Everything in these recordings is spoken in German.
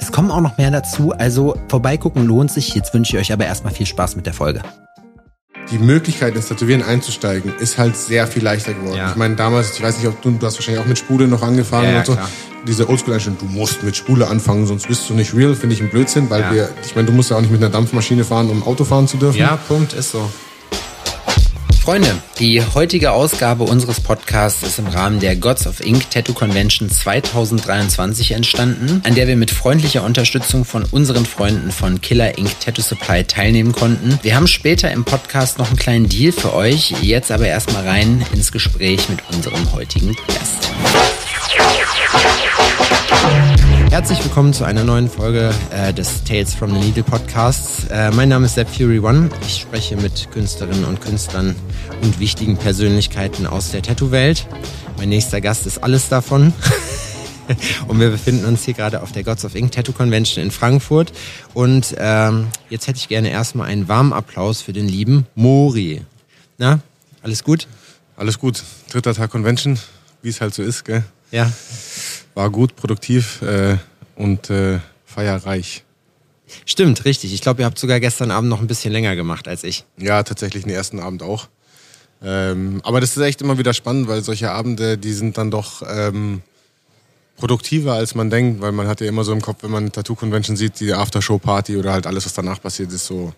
Es kommen auch noch mehr dazu, also vorbeigucken lohnt sich. Jetzt wünsche ich euch aber erstmal viel Spaß mit der Folge. Die Möglichkeit, ins Tätowieren einzusteigen, ist halt sehr viel leichter geworden. Ja. Ich meine, damals, ich weiß nicht, ob du, du hast wahrscheinlich auch mit Spule noch angefangen ja, und so. klar. Diese Oldschool-Einstellung, du musst mit Spule anfangen, sonst bist du nicht real, finde ich ein Blödsinn, weil Ja. wir, ich meine, du musst ja auch nicht mit einer Dampfmaschine fahren, um Auto fahren zu dürfen. Ja, Punkt, ist so. Freunde, die heutige Ausgabe unseres Podcasts ist im Rahmen der Gods of Ink Tattoo Convention 2023 entstanden, an der wir mit freundlicher Unterstützung von unseren Freunden von Killer Ink Tattoo Supply teilnehmen konnten. Wir haben später im Podcast noch einen kleinen Deal für euch, jetzt aber erstmal rein ins Gespräch mit unserem heutigen Gast. Herzlich willkommen zu einer neuen Folge äh, des Tales from the Needle Podcasts. Äh, mein Name ist Sepp Fury One. Ich spreche mit Künstlerinnen und Künstlern und wichtigen Persönlichkeiten aus der Tattoo-Welt. Mein nächster Gast ist alles davon. und wir befinden uns hier gerade auf der Gods of Ink Tattoo Convention in Frankfurt. Und ähm, jetzt hätte ich gerne erstmal einen warmen Applaus für den lieben Mori. Na, alles gut? Alles gut. Dritter Tag Convention, wie es halt so ist, gell? Ja. War gut, produktiv äh, und äh, feierreich. Stimmt, richtig. Ich glaube, ihr habt sogar gestern Abend noch ein bisschen länger gemacht als ich. Ja, tatsächlich den ersten Abend auch. Ähm, aber das ist echt immer wieder spannend, weil solche Abende, die sind dann doch ähm, produktiver, als man denkt, weil man hat ja immer so im Kopf, wenn man eine Tattoo-Convention sieht, die Aftershow-Party oder halt alles, was danach passiert, ist so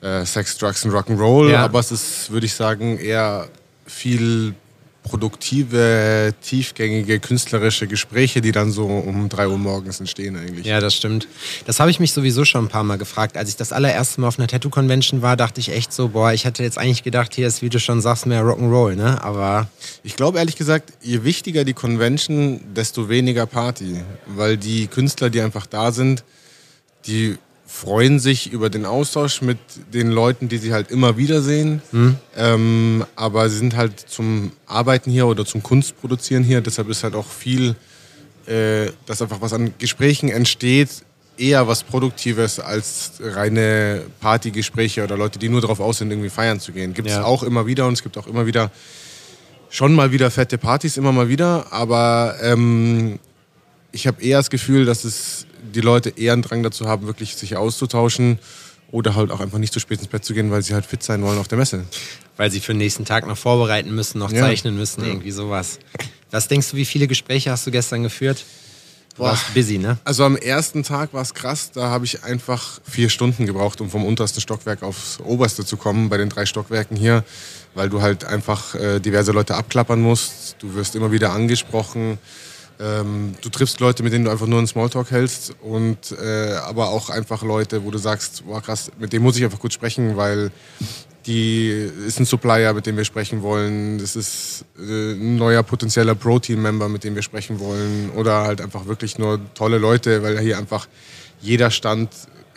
äh, Sex, Drugs und Rock'n'Roll. Ja. Aber es ist, würde ich sagen, eher viel produktive, tiefgängige, künstlerische Gespräche, die dann so um drei Uhr morgens entstehen eigentlich. Ja, das stimmt. Das habe ich mich sowieso schon ein paar Mal gefragt. Als ich das allererste Mal auf einer Tattoo-Convention war, dachte ich echt so, boah, ich hatte jetzt eigentlich gedacht, hier ist, wie du schon sagst, mehr Rock'n'Roll, ne? Aber Ich glaube ehrlich gesagt, je wichtiger die Convention, desto weniger Party. Weil die Künstler, die einfach da sind, die freuen sich über den Austausch mit den Leuten, die sie halt immer wiedersehen. Ähm, aber sie sind halt zum Arbeiten hier oder zum Kunstproduzieren hier. Deshalb ist halt auch viel, äh, dass einfach was an Gesprächen entsteht, eher was Produktives als reine Partygespräche oder Leute, die nur darauf aus sind, irgendwie feiern zu gehen. Gibt es Ja. auch immer wieder und es gibt auch immer wieder schon mal wieder fette Partys, immer mal wieder, aber ähm, ich habe eher das Gefühl, dass es die Leute eher einen Drang dazu haben, wirklich sich auszutauschen oder halt auch einfach nicht zu spät ins Bett zu gehen, weil sie halt fit sein wollen auf der Messe. weil sie für den nächsten Tag noch vorbereiten müssen, noch Ja. zeichnen müssen, irgendwie sowas. Was denkst du, wie viele Gespräche hast du gestern geführt? Du Boah. warst busy, ne? Also am ersten Tag war es krass, da habe ich einfach vier Stunden gebraucht, um vom untersten Stockwerk aufs oberste zu kommen, bei den drei Stockwerken hier, weil du halt einfach äh, diverse Leute abklappern musst. Du wirst immer wieder angesprochen. Ähm, du triffst Leute, mit denen du einfach nur einen Smalltalk hältst und äh, aber auch einfach Leute, wo du sagst, boah krass, mit dem muss ich einfach gut sprechen, weil die ist ein Supplier, mit dem wir sprechen wollen. Das ist äh, ein neuer potenzieller Pro-Team-Member, mit dem wir sprechen wollen. Oder halt einfach wirklich nur tolle Leute, weil hier einfach jeder Stand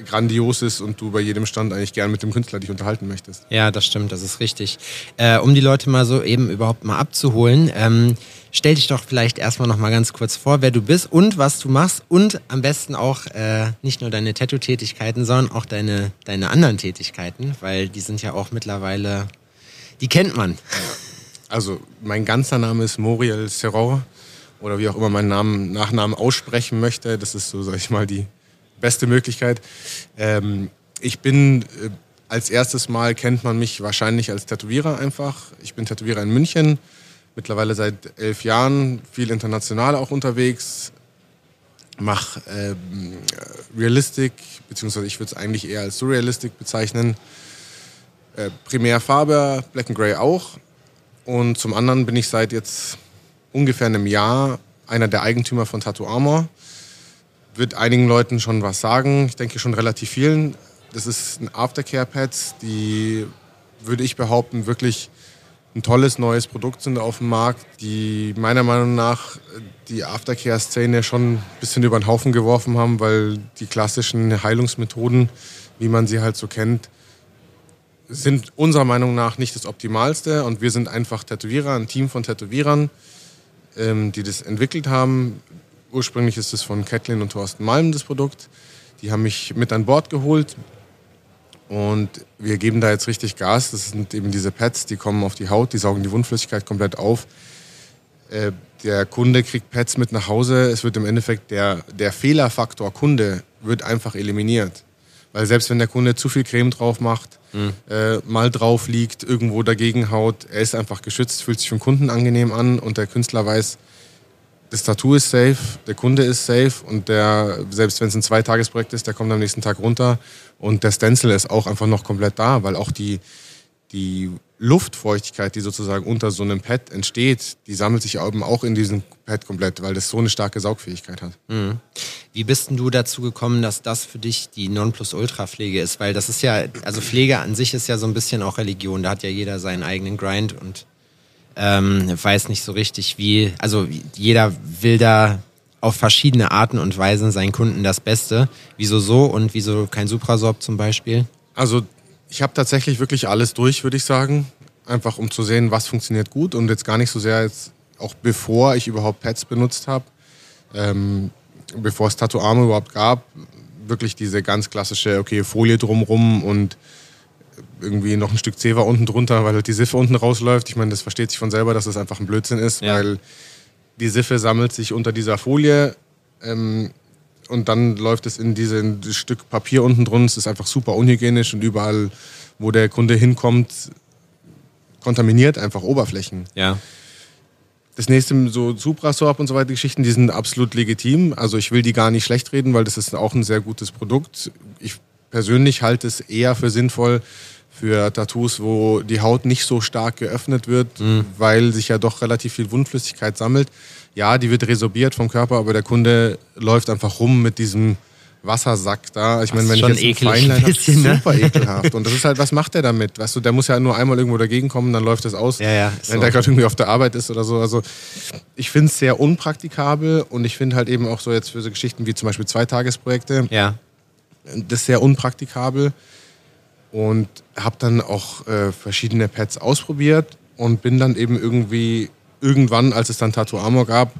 grandios ist und du bei jedem Stand eigentlich gern mit dem Künstler dich unterhalten möchtest. Ja, das stimmt, das ist richtig. Äh, um die Leute mal so eben überhaupt mal abzuholen, ähm, stell dich doch vielleicht erstmal noch mal ganz kurz vor, wer du bist und was du machst und am besten auch äh, nicht nur deine Tattoo-Tätigkeiten, sondern auch deine, deine anderen Tätigkeiten, weil die sind ja auch mittlerweile, die kennt man. Also mein ganzer Name ist Moriel Serror oder wie auch immer meinen Namen, Nachnamen aussprechen möchte. Das ist so, sag ich mal, die beste Möglichkeit. Ähm, ich bin äh, als erstes Mal kennt man mich wahrscheinlich als Tätowierer einfach. Ich bin Tätowierer in München, mittlerweile seit elf Jahren, viel international auch unterwegs. Mach ähm, Realistic, beziehungsweise ich würde es eigentlich eher als Surrealistic bezeichnen. Äh, primär Farbe, Black and Grey auch. Und zum anderen bin ich seit jetzt ungefähr einem Jahr einer der Eigentümer von Tattoo Armor. Wird einigen Leuten schon was sagen, ich denke schon relativ vielen. Das ist ein Aftercare-Pad, die, würde ich behaupten, wirklich ein tolles neues Produkt sind auf dem Markt, die meiner Meinung nach die Aftercare-Szene schon ein bisschen über den Haufen geworfen haben, weil die klassischen Heilungsmethoden, wie man sie halt so kennt, sind unserer Meinung nach nicht das Optimalste. Und wir sind einfach Tätowierer, ein Team von Tätowierern, ähm, die das entwickelt haben. Ursprünglich ist es von Kathleen und Thorsten Malm das Produkt. Die haben mich mit an Bord geholt und wir geben da jetzt richtig Gas. Das sind eben diese Pads, die kommen auf die Haut, die saugen die Wundflüssigkeit komplett auf. Äh, der Kunde kriegt Pads mit nach Hause. Es wird im Endeffekt der, der Fehlerfaktor Kunde wird einfach eliminiert. Weil selbst wenn der Kunde zu viel Creme drauf macht, mhm. äh, mal drauf liegt, irgendwo dagegen haut, er ist einfach geschützt, fühlt sich den Kunden angenehm an und der Künstler weiß, das Tattoo ist safe, der Kunde ist safe und der, selbst wenn es ein Zweitagesprojekt ist, der kommt am nächsten Tag runter und der Stencil ist auch einfach noch komplett da, weil auch die, die Luftfeuchtigkeit, die sozusagen unter so einem Pad entsteht, die sammelt sich eben auch in diesem Pad komplett, weil das so eine starke Saugfähigkeit hat. Mhm. Wie bist denn du dazu gekommen, dass das für dich die Nonplusultra-Pflege ist? Weil das ist ja, also Pflege an sich ist ja so ein bisschen auch Religion. Da hat ja jeder seinen eigenen Grind und ähm, weiß nicht so richtig, wie, also jeder will da auf verschiedene Arten und Weisen seinen Kunden das Beste. Wieso so und wieso kein Suprasorb zum Beispiel? Also ich habe tatsächlich wirklich alles durch, würde ich sagen. Einfach um zu sehen, was funktioniert gut und jetzt gar nicht so sehr jetzt, auch bevor ich überhaupt Pads benutzt habe, ähm, bevor es Tattoo Arme überhaupt gab, wirklich diese ganz klassische, okay, Folie drumrum und irgendwie noch ein Stück Zewa unten drunter, weil halt die Siffe unten rausläuft. Ich meine, das versteht sich von selber, dass das einfach ein Blödsinn ist, ja. weil die Siffe sammelt sich unter dieser Folie ähm, und dann läuft es in dieses Stück Papier unten drunter. Es ist einfach super unhygienisch und überall, wo der Kunde hinkommt, kontaminiert einfach Oberflächen. Ja. Das nächste, so Suprasorb und so weiter Geschichten, die sind absolut legitim. Also ich will die gar nicht schlecht reden, weil das ist auch ein sehr gutes Produkt. Ich persönlich halte es eher für sinnvoll für Tattoos, wo die Haut nicht so stark geöffnet wird, mhm. weil sich ja doch relativ viel Wundflüssigkeit sammelt. Ja, die wird resorbiert vom Körper, aber der Kunde läuft einfach rum mit diesem Wassersack da. Ich meine, wenn ich jetzt ein Feinlein habe, ne? super ekelhaft. Und das ist halt, was macht der damit? Weißt du, der muss ja nur einmal irgendwo dagegen kommen, dann läuft das aus, ja, ja, wenn der gerade irgendwie auf der Arbeit ist oder so. Also ich finde es sehr unpraktikabel und ich finde halt eben auch so jetzt für so Geschichten wie zum Beispiel Zweitagesprojekte, ja. das sehr unpraktikabel. Und habe dann auch äh, verschiedene Pads ausprobiert und bin dann eben irgendwie irgendwann, als es dann Tattoo Armor gab,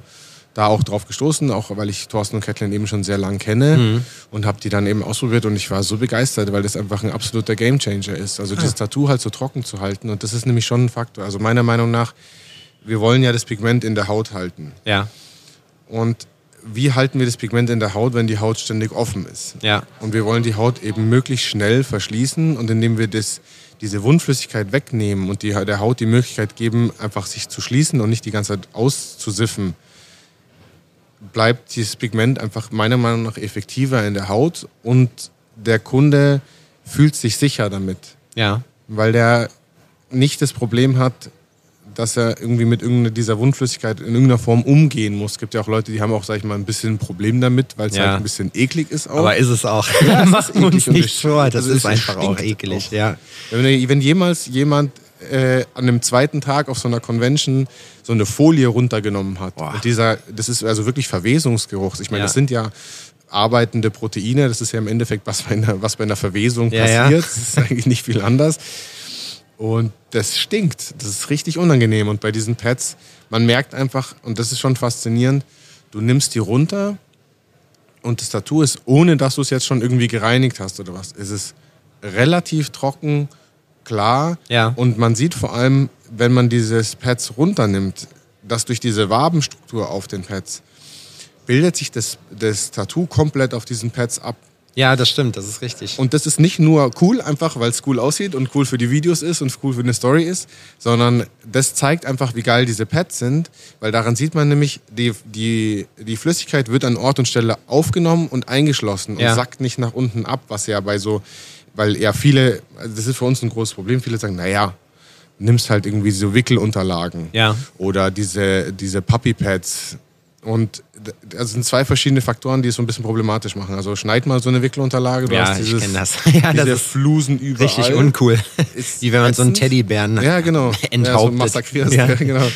da auch drauf gestoßen, auch weil ich Thorsten und Kathleen eben schon sehr lang kenne mhm. und habe die dann eben ausprobiert und ich war so begeistert, weil das einfach ein absoluter Gamechanger ist. Also dieses ah. Tattoo halt so trocken zu halten und das ist nämlich schon ein Faktor. Also meiner Meinung nach, wir wollen ja das Pigment in der Haut halten. Ja. Und wie halten wir das Pigment in der Haut, wenn die Haut ständig offen ist? Ja. Und wir wollen die Haut eben möglichst schnell verschließen und indem wir das diese Wundflüssigkeit wegnehmen und die, der Haut die Möglichkeit geben, einfach sich zu schließen und nicht die ganze Zeit auszusiffen, bleibt dieses Pigment einfach meiner Meinung nach effektiver in der Haut und der Kunde fühlt sich sicher damit. Ja. Weil der nicht das Problem hat, dass er irgendwie mit irgendeiner dieser Wundflüssigkeit in irgendeiner Form umgehen muss. Es gibt ja auch Leute, die haben auch, sag ich mal, ein bisschen ein Problem damit, weil es ja. halt ein bisschen eklig ist auch. Aber ist es auch. Ja, Machen uns nicht vor, das, das ist einfach auch eklig, auch. ja. Wenn, wenn jemals jemand äh, an einem zweiten Tag auf so einer Convention so eine Folie runtergenommen hat. Boah. Und dieser, das ist also wirklich Verwesungsgeruch. Ich meine, ja. das sind ja arbeitende Proteine. Das ist ja im Endeffekt, was bei einer, was bei einer Verwesung passiert. Das ist eigentlich nicht viel anders. Und das stinkt. Das ist richtig unangenehm. Und bei diesen Pads, man merkt einfach, und das ist schon faszinierend, du nimmst die runter und das Tattoo ist, ohne dass du es jetzt schon irgendwie gereinigt hast oder was, ist es relativ trocken, klar. Ja. Und man sieht vor allem, wenn man dieses Pads runternimmt, dass durch diese Wabenstruktur auf den Pads bildet sich das, das Tattoo komplett auf diesen Pads ab. Ja, das stimmt, das ist richtig. Und das ist nicht nur cool, einfach weil es cool aussieht und cool für die Videos ist und cool für eine Story ist, sondern das zeigt einfach, wie geil diese Pads sind, weil daran sieht man nämlich, die, die, die Flüssigkeit wird an Ort und Stelle aufgenommen und eingeschlossen und ja. sackt nicht nach unten ab, was ja bei so, weil ja viele, also das ist für uns ein großes Problem, viele sagen, naja, nimmst halt irgendwie so Wickelunterlagen ja. oder diese, diese Puppy Pads und also sind zwei verschiedene Faktoren, die es so ein bisschen problematisch machen. Also schneid mal so eine Wickelunterlage. Du ja, hast dieses, ich kenne das. ja, diese das ist Flusen überall. richtig uncool. Ist Wie wenn man so einen. Teddybären Ja, genau. enthauptet. Ja, so massakrierst. Ja. Ja. genau.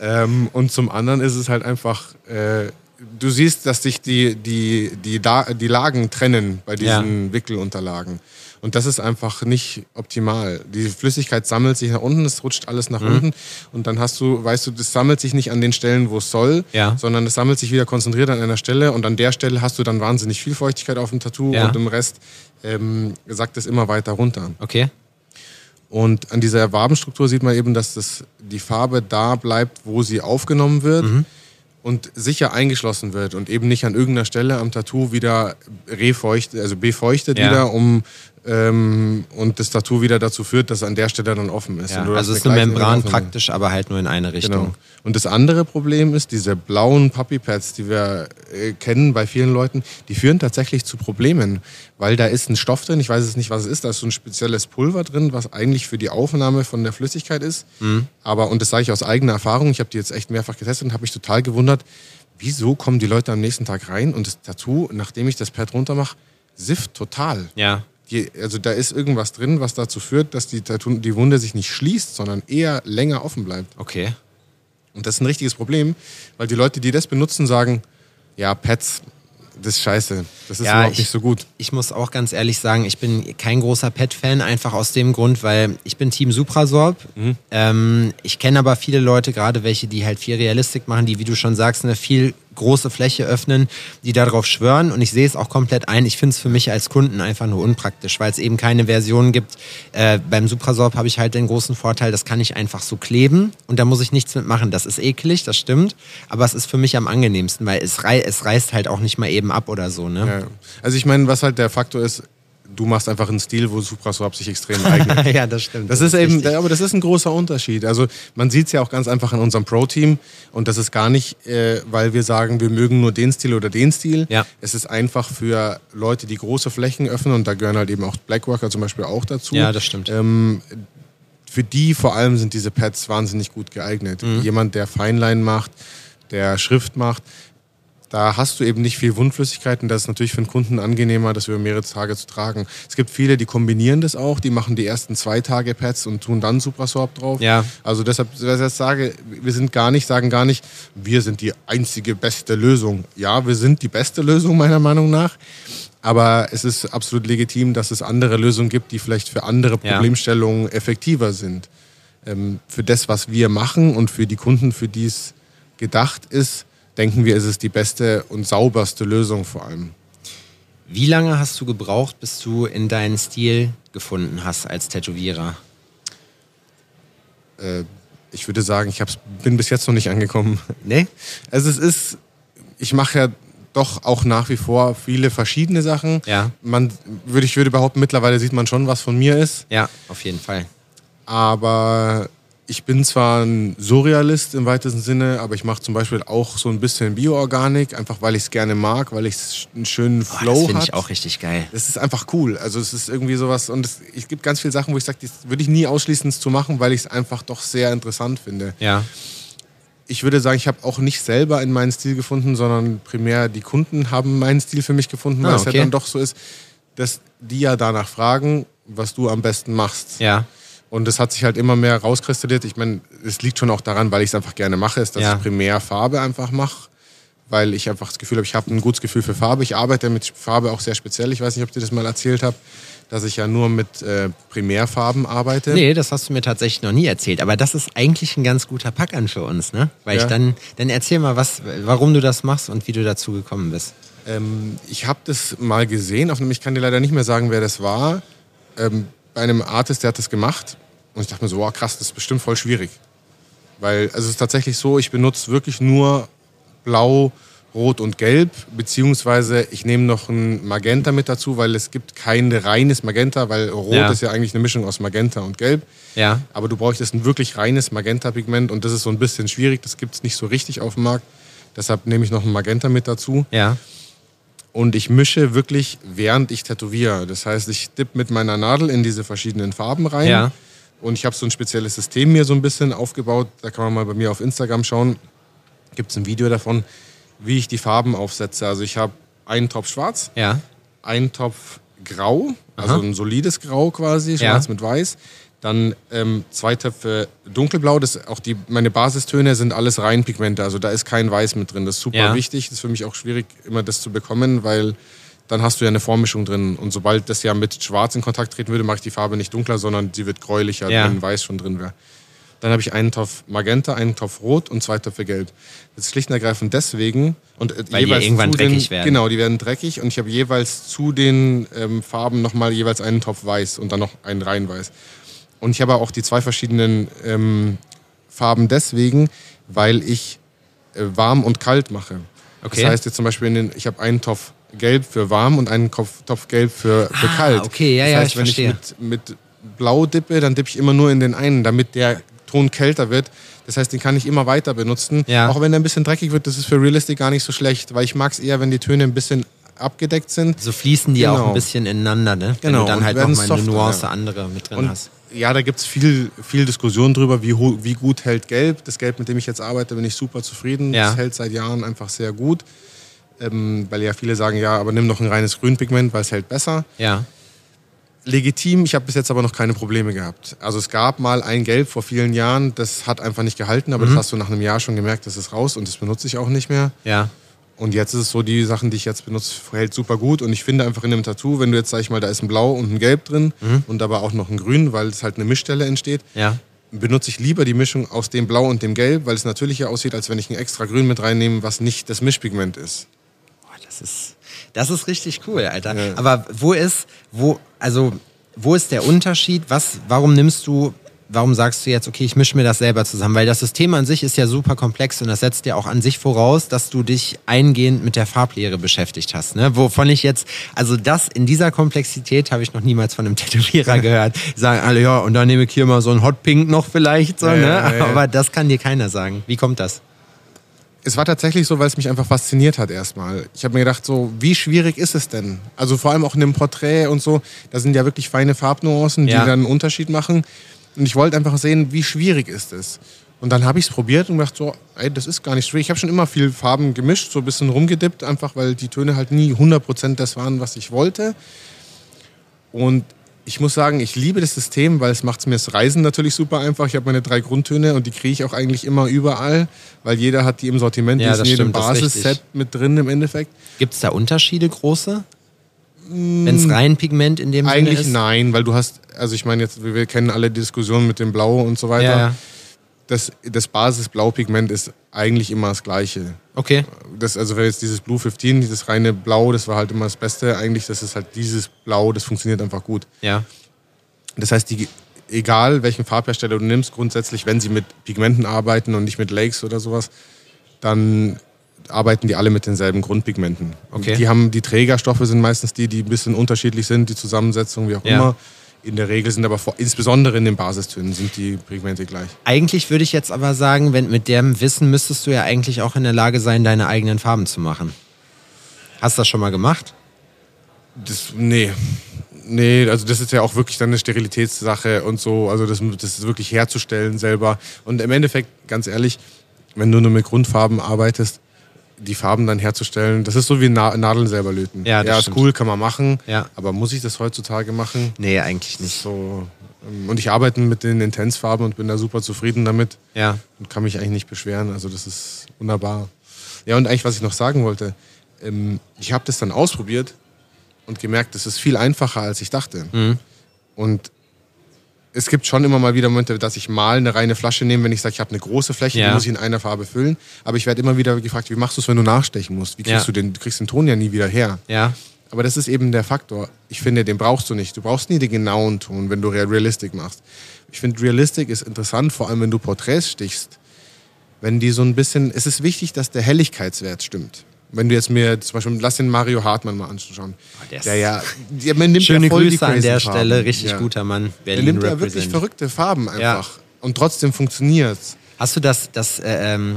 Ähm, und zum anderen ist es halt einfach, äh, du siehst, dass sich die, die, die, da die Lagen trennen bei diesen Wickelunterlagen. Und das ist einfach nicht optimal. Die Flüssigkeit sammelt sich nach unten, es rutscht alles Mhm. nach unten und dann hast du, weißt du, das sammelt sich nicht an den Stellen, wo es soll, Ja. sondern es sammelt sich wieder konzentriert an einer Stelle und an der Stelle hast du dann wahnsinnig viel Feuchtigkeit auf dem Tattoo Ja. und im Rest ähm, sackt es immer weiter runter. Okay. Und an dieser Wabenstruktur sieht man eben, dass das, die Farbe da bleibt, wo sie aufgenommen wird und sicher eingeschlossen wird und eben nicht an irgendeiner Stelle am Tattoo wieder refeuchtet, also befeuchtet Ja. wieder, um ähm, und das Tattoo wieder dazu führt, dass es an der Stelle dann offen ist. Ja, also hast ist eine Membran praktisch, aber halt nur in eine Richtung. Genau. Und das andere Problem ist, diese blauen Puppy Pads, die wir äh, kennen bei vielen Leuten, die führen tatsächlich zu Problemen, weil da ist ein Stoff drin, ich weiß es nicht, was es ist, da ist so ein spezielles Pulver drin, was eigentlich für die Aufnahme von der Flüssigkeit ist. Aber, und das sage ich aus eigener Erfahrung, ich habe die jetzt echt mehrfach getestet und habe mich total gewundert, wieso kommen die Leute am nächsten Tag rein und das Tattoo, nachdem ich das Pad runter mache, sifft total. Ja. Die, also da ist irgendwas drin, was dazu führt, dass die, die Wunde sich nicht schließt, sondern eher länger offen bleibt. Okay. Und das ist ein richtiges Problem, weil die Leute, die das benutzen, sagen, ja, Pets, das ist scheiße. Das ist Ja, überhaupt ich- nicht so gut. Ich muss auch ganz ehrlich sagen, ich bin kein großer Pet-Fan, einfach aus dem Grund, weil ich bin Team Suprasorb. Mhm. Ähm, ich kenne aber viele Leute, gerade welche, die halt viel Realistik machen, die, wie du schon sagst, eine viel große Fläche öffnen, die darauf schwören. Und ich sehe es auch komplett ein. Ich finde es für mich als Kunden einfach nur unpraktisch, weil es eben keine Version gibt. Äh, beim Suprasorb habe ich halt den großen Vorteil, das kann ich einfach so kleben und da muss ich nichts mitmachen. Das ist eklig, das stimmt. Aber es ist für mich am angenehmsten, weil es, rei es reißt halt auch nicht mal eben ab oder so. Ne? Ja. Also ich meine, was halt der Faktor ist, du machst einfach einen Stil, wo Suprasorb sich extrem eignet. ja, das stimmt. Das ist eben, richtig. aber das ist ein großer Unterschied. Also man sieht es ja auch ganz einfach in unserem Pro-Team und das ist gar nicht, äh, weil wir sagen, wir mögen nur den Stil oder den Stil. Ja. Es ist einfach für Leute, die große Flächen öffnen und da gehören halt eben auch Blackworker zum Beispiel auch dazu. Ja, das stimmt. Ähm, für die vor allem sind diese Pads wahnsinnig gut geeignet. Mhm. Jemand, der Feinlein macht, der Schrift macht, da hast du eben nicht viel Wundflüssigkeit und das ist natürlich für einen Kunden angenehmer, das über mehrere Tage zu tragen. Es gibt viele, die kombinieren das auch, die machen die ersten zwei Tage Pads und tun dann Suprasorb drauf. Ja. Also deshalb, was ich jetzt sage, wir sind gar nicht, sagen gar nicht, wir sind die einzige beste Lösung. Ja, wir sind die beste Lösung meiner Meinung nach. Aber es ist absolut legitim, dass es andere Lösungen gibt, die vielleicht für andere Ja. Problemstellungen effektiver sind. Ähm, für das, was wir machen und für die Kunden, für die es gedacht ist, denken wir, ist es die beste und sauberste Lösung vor allem. Wie lange hast du gebraucht, bis du in deinen Stil gefunden hast als Tätowierer? Äh, ich würde sagen, ich bin bis jetzt noch nicht angekommen. Ne? Also es ist, ich mache ja doch auch nach wie vor viele verschiedene Sachen. Ja. Man würde ich würde behaupten, mittlerweile sieht man schon, was von mir ist. Ja, auf jeden Fall. Aber ich bin zwar ein Surrealist im weitesten Sinne, aber ich mache zum Beispiel auch so ein bisschen Bioorganik, einfach weil ich es gerne mag, weil ich einen schönen Boah, Flow das finde ich auch richtig geil. Das ist einfach cool. Also es ist irgendwie sowas und es, es gibt ganz viele Sachen, wo ich sage, das würde ich nie ausschließen, es zu machen, weil ich es einfach doch sehr interessant finde. Ja. Ich würde sagen, ich habe auch nicht selber in meinen Stil gefunden, sondern primär die Kunden haben meinen Stil für mich gefunden, weil Ah, es ja okay. dann doch so ist, dass die ja danach fragen, was du am besten machst. Ja. Und das hat sich halt immer mehr rauskristallisiert. Ich meine, es liegt schon auch daran, weil ich es einfach gerne mache, ist, dass Ja. ich primär Farbe einfach mache. Weil ich einfach das Gefühl habe, ich habe ein gutes Gefühl für Farbe. Ich arbeite mit Farbe auch sehr speziell. Ich weiß nicht, ob ich dir das mal erzählt habe, dass ich ja nur mit äh, Primärfarben arbeite. Nee, das hast du mir tatsächlich noch nie erzählt. Aber das ist eigentlich ein ganz guter Pack an für uns, ne? Weil Ja. ich dann, dann erzähl mal, was, warum du das machst und wie du dazu gekommen bist. Ähm, ich habe das mal gesehen, auf dem ich kann dir leider nicht mehr sagen, wer das war. Ähm, einem Artist, der hat das gemacht. Und ich dachte mir so, wow, krass, das ist bestimmt voll schwierig. Weil also es ist tatsächlich so, ich benutze wirklich nur Blau, Rot und Gelb, beziehungsweise ich nehme noch ein Magenta mit dazu, weil es gibt kein reines Magenta, weil Rot Ja. ist ja eigentlich eine Mischung aus Magenta und Gelb. Ja. Aber du bräuchtest ein wirklich reines Magenta-Pigment und das ist so ein bisschen schwierig, das gibt es nicht so richtig auf dem Markt. Deshalb nehme ich noch ein Magenta mit dazu. Ja. Und ich mische wirklich, während ich tätowiere. Das heißt, ich dipp mit meiner Nadel in diese verschiedenen Farben rein. Ja. Und ich habe so ein spezielles System mir so ein bisschen aufgebaut. Da kann man mal bei mir auf Instagram schauen. Gibt es ein Video davon. wie ich die Farben aufsetze. Also ich habe einen Topf schwarz, Ja. einen Topf grau, also Aha. ein solides Grau quasi, schwarz Ja. mit weiß. Dann ähm, zwei Töpfe dunkelblau, das auch die, meine Basistöne sind alles rein Pigmente, also da ist kein Weiß mit drin. Das ist super Ja. wichtig, das ist für mich auch schwierig, immer das zu bekommen, weil dann hast du ja eine Vormischung drin. Und sobald das ja mit Schwarz in Kontakt treten würde, mache ich die Farbe nicht dunkler, sondern sie wird gräulicher, Ja. wenn Weiß schon drin wäre. Dann habe ich einen Topf Magenta, einen Topf Rot und zwei Töpfe Gelb. Das ist schlicht und ergreifend deswegen. Und äh, Weil die jeweils irgendwann zu den, dreckig werden. Genau, die werden dreckig und ich habe jeweils zu den ähm, Farben nochmal jeweils einen Topf Weiß und dann noch einen rein Weiß. Und ich habe auch die zwei verschiedenen ähm, Farben deswegen, weil ich äh, warm und kalt mache. Okay. Das heißt jetzt zum Beispiel, in den, ich habe einen Topf Gelb für warm und einen Topf, Topf Gelb für, für Ah, kalt. okay, ja, das ja, heißt, ich wenn verstehe. ich mit, mit Blau dippe, dann dippe ich immer nur in den einen, damit der Ton kälter wird. Das heißt, den kann ich immer weiter benutzen. Ja. Auch wenn er ein bisschen dreckig wird, das ist für Realistic gar nicht so schlecht, weil ich mag es eher, wenn die Töne ein bisschen abgedeckt sind. So fließen die Genau. auch ein bisschen ineinander, ne? Wenn Genau, du dann und halt nochmal eine Nuance andere mit drin Und hast. Ja, da gibt es viel, viel Diskussion drüber, wie, wie gut hält Gelb. Das Gelb, mit dem ich jetzt arbeite, bin ich super zufrieden. Ja. Das hält seit Jahren einfach sehr gut. Ähm, weil ja viele sagen, ja, aber nimm doch ein reines Grünpigment, weil es hält besser. Ja. Legitim, ich habe bis jetzt aber noch keine Probleme gehabt. Also es gab mal ein Gelb vor vielen Jahren, das hat einfach nicht gehalten, Mhm. aber das hast du nach einem Jahr schon gemerkt, das ist raus und das benutze ich auch nicht mehr. Ja. Und jetzt ist es so, die Sachen, die ich jetzt benutze, hält super gut. Und ich finde einfach in dem Tattoo, wenn du jetzt, sag ich mal, da ist ein Blau und ein Gelb drin Mhm. und aber auch noch ein Grün, weil es halt eine Mischstelle entsteht, Ja. benutze ich lieber die Mischung aus dem Blau und dem Gelb, weil es natürlicher aussieht, als wenn ich ein extra Grün mit reinnehme, was nicht das Mischpigment ist. Boah, das ist, das ist richtig cool, Alter. Ja. Aber wo ist, wo, also, wo ist der Unterschied? Was, warum nimmst du, warum sagst du jetzt, okay, ich mische mir das selber zusammen? Weil das System an sich ist ja super komplex und das setzt ja auch an sich voraus, dass du dich eingehend mit der Farblehre beschäftigt hast. Ne? Wovon ich jetzt, also das in dieser Komplexität habe ich noch niemals von einem Tätowierer gehört. Die sagen alle, ja, und dann nehme ich hier mal so ein Hot Pink noch vielleicht, so, Ja, ne? ja, ja. Aber das kann dir keiner sagen. Wie kommt das? Es war tatsächlich so, weil es mich einfach fasziniert hat erstmal. Ich habe mir gedacht, so, wie schwierig ist es denn? Also vor allem auch in einem Porträt und so, da sind ja wirklich feine Farbnuancen, die Ja. dann einen Unterschied machen. Und ich wollte einfach sehen, wie schwierig ist es. Und dann habe ich es probiert und gedacht, so, ey, das ist gar nicht schwierig. Ich habe schon immer viel Farben gemischt, so ein bisschen rumgedippt, einfach weil die Töne halt nie 100% das waren, was ich wollte. Und ich muss sagen, ich liebe das System, weil es macht mir das Reisen natürlich super einfach. Ich habe meine drei Grundtöne und die kriege ich auch eigentlich immer überall, weil jeder hat die im Sortiment, Ja, die ist in jedem Basisset mit drin im Endeffekt. Gibt es da Unterschiede große? Wenn es rein Pigment in dem Sinne Eigentlich ist? nein, weil du hast, also ich meine jetzt, wir, kennen alle Diskussionen mit dem Blau und so weiter. Ja, ja. Das, das Basis-Blaupigment ist eigentlich immer das gleiche. Okay. Das, also wenn jetzt dieses Blue 15, dieses reine Blau, das war halt immer das Beste. Eigentlich, das ist halt dieses Blau, das funktioniert einfach gut. Ja. Das heißt, die, egal welchen Farbhersteller du nimmst, grundsätzlich, wenn sie mit Pigmenten arbeiten und nicht mit Lakes oder sowas, dann arbeiten die alle mit denselben Grundpigmenten. Okay. Die haben die Trägerstoffe sind meistens die, die ein bisschen unterschiedlich sind, die Zusammensetzung, wie auch Ja. immer. In der Regel sind aber vor, insbesondere in den Basistönen sind die Pigmente gleich. Eigentlich würde ich jetzt aber sagen, wenn mit dem Wissen müsstest du ja eigentlich auch in der Lage sein, deine eigenen Farben zu machen. Hast du das schon mal gemacht? Das, nee. Nee, also das ist ja auch wirklich dann eine Sterilitätssache und so. Also das, das ist wirklich herzustellen selber. Und im Endeffekt, ganz ehrlich, wenn du nur mit Grundfarben arbeitest, die Farben dann herzustellen, das ist so wie Na Nadeln selber löten. Ja, das ja ist stimmt. cool, kann man machen. Ja. Aber muss ich das heutzutage machen? Nee, eigentlich nicht. So, ähm, und ich arbeite mit den Intensfarben und bin da super zufrieden damit Ja. und kann mich eigentlich nicht beschweren. Also das ist wunderbar. Ja, und eigentlich, was ich noch sagen wollte, ähm, ich habe das dann ausprobiert und gemerkt, das ist viel einfacher, als ich dachte. Und es gibt schon immer mal wieder Momente, dass ich mal eine reine Flasche nehme, wenn ich sage, ich habe eine große Fläche, Ja. die muss ich in einer Farbe füllen. Aber ich werde immer wieder gefragt, wie machst du es, wenn du nachstechen musst? Wie kriegst Ja. du den, du kriegst den Ton ja nie wieder her. Ja. Aber das ist eben der Faktor. Ich finde, den brauchst du nicht. Du brauchst nie den genauen Ton, wenn du Real- Realistic machst. Ich finde, Realistic ist interessant, vor allem wenn du Porträts stichst. Wenn die so ein bisschen, es ist wichtig, dass der Helligkeitswert stimmt. Wenn du jetzt mir zum Beispiel, lass den Mario Hartmann mal anschauen. der ist- der ja, der man nimmt Schöne ja voll die Grüße an der Farben. Stelle. Richtig ja. guter Mann. Der Berlin nimmt ja wirklich verrückte Farben einfach. Ja. Und trotzdem funktioniert's. Hast du das, das äh, ähm,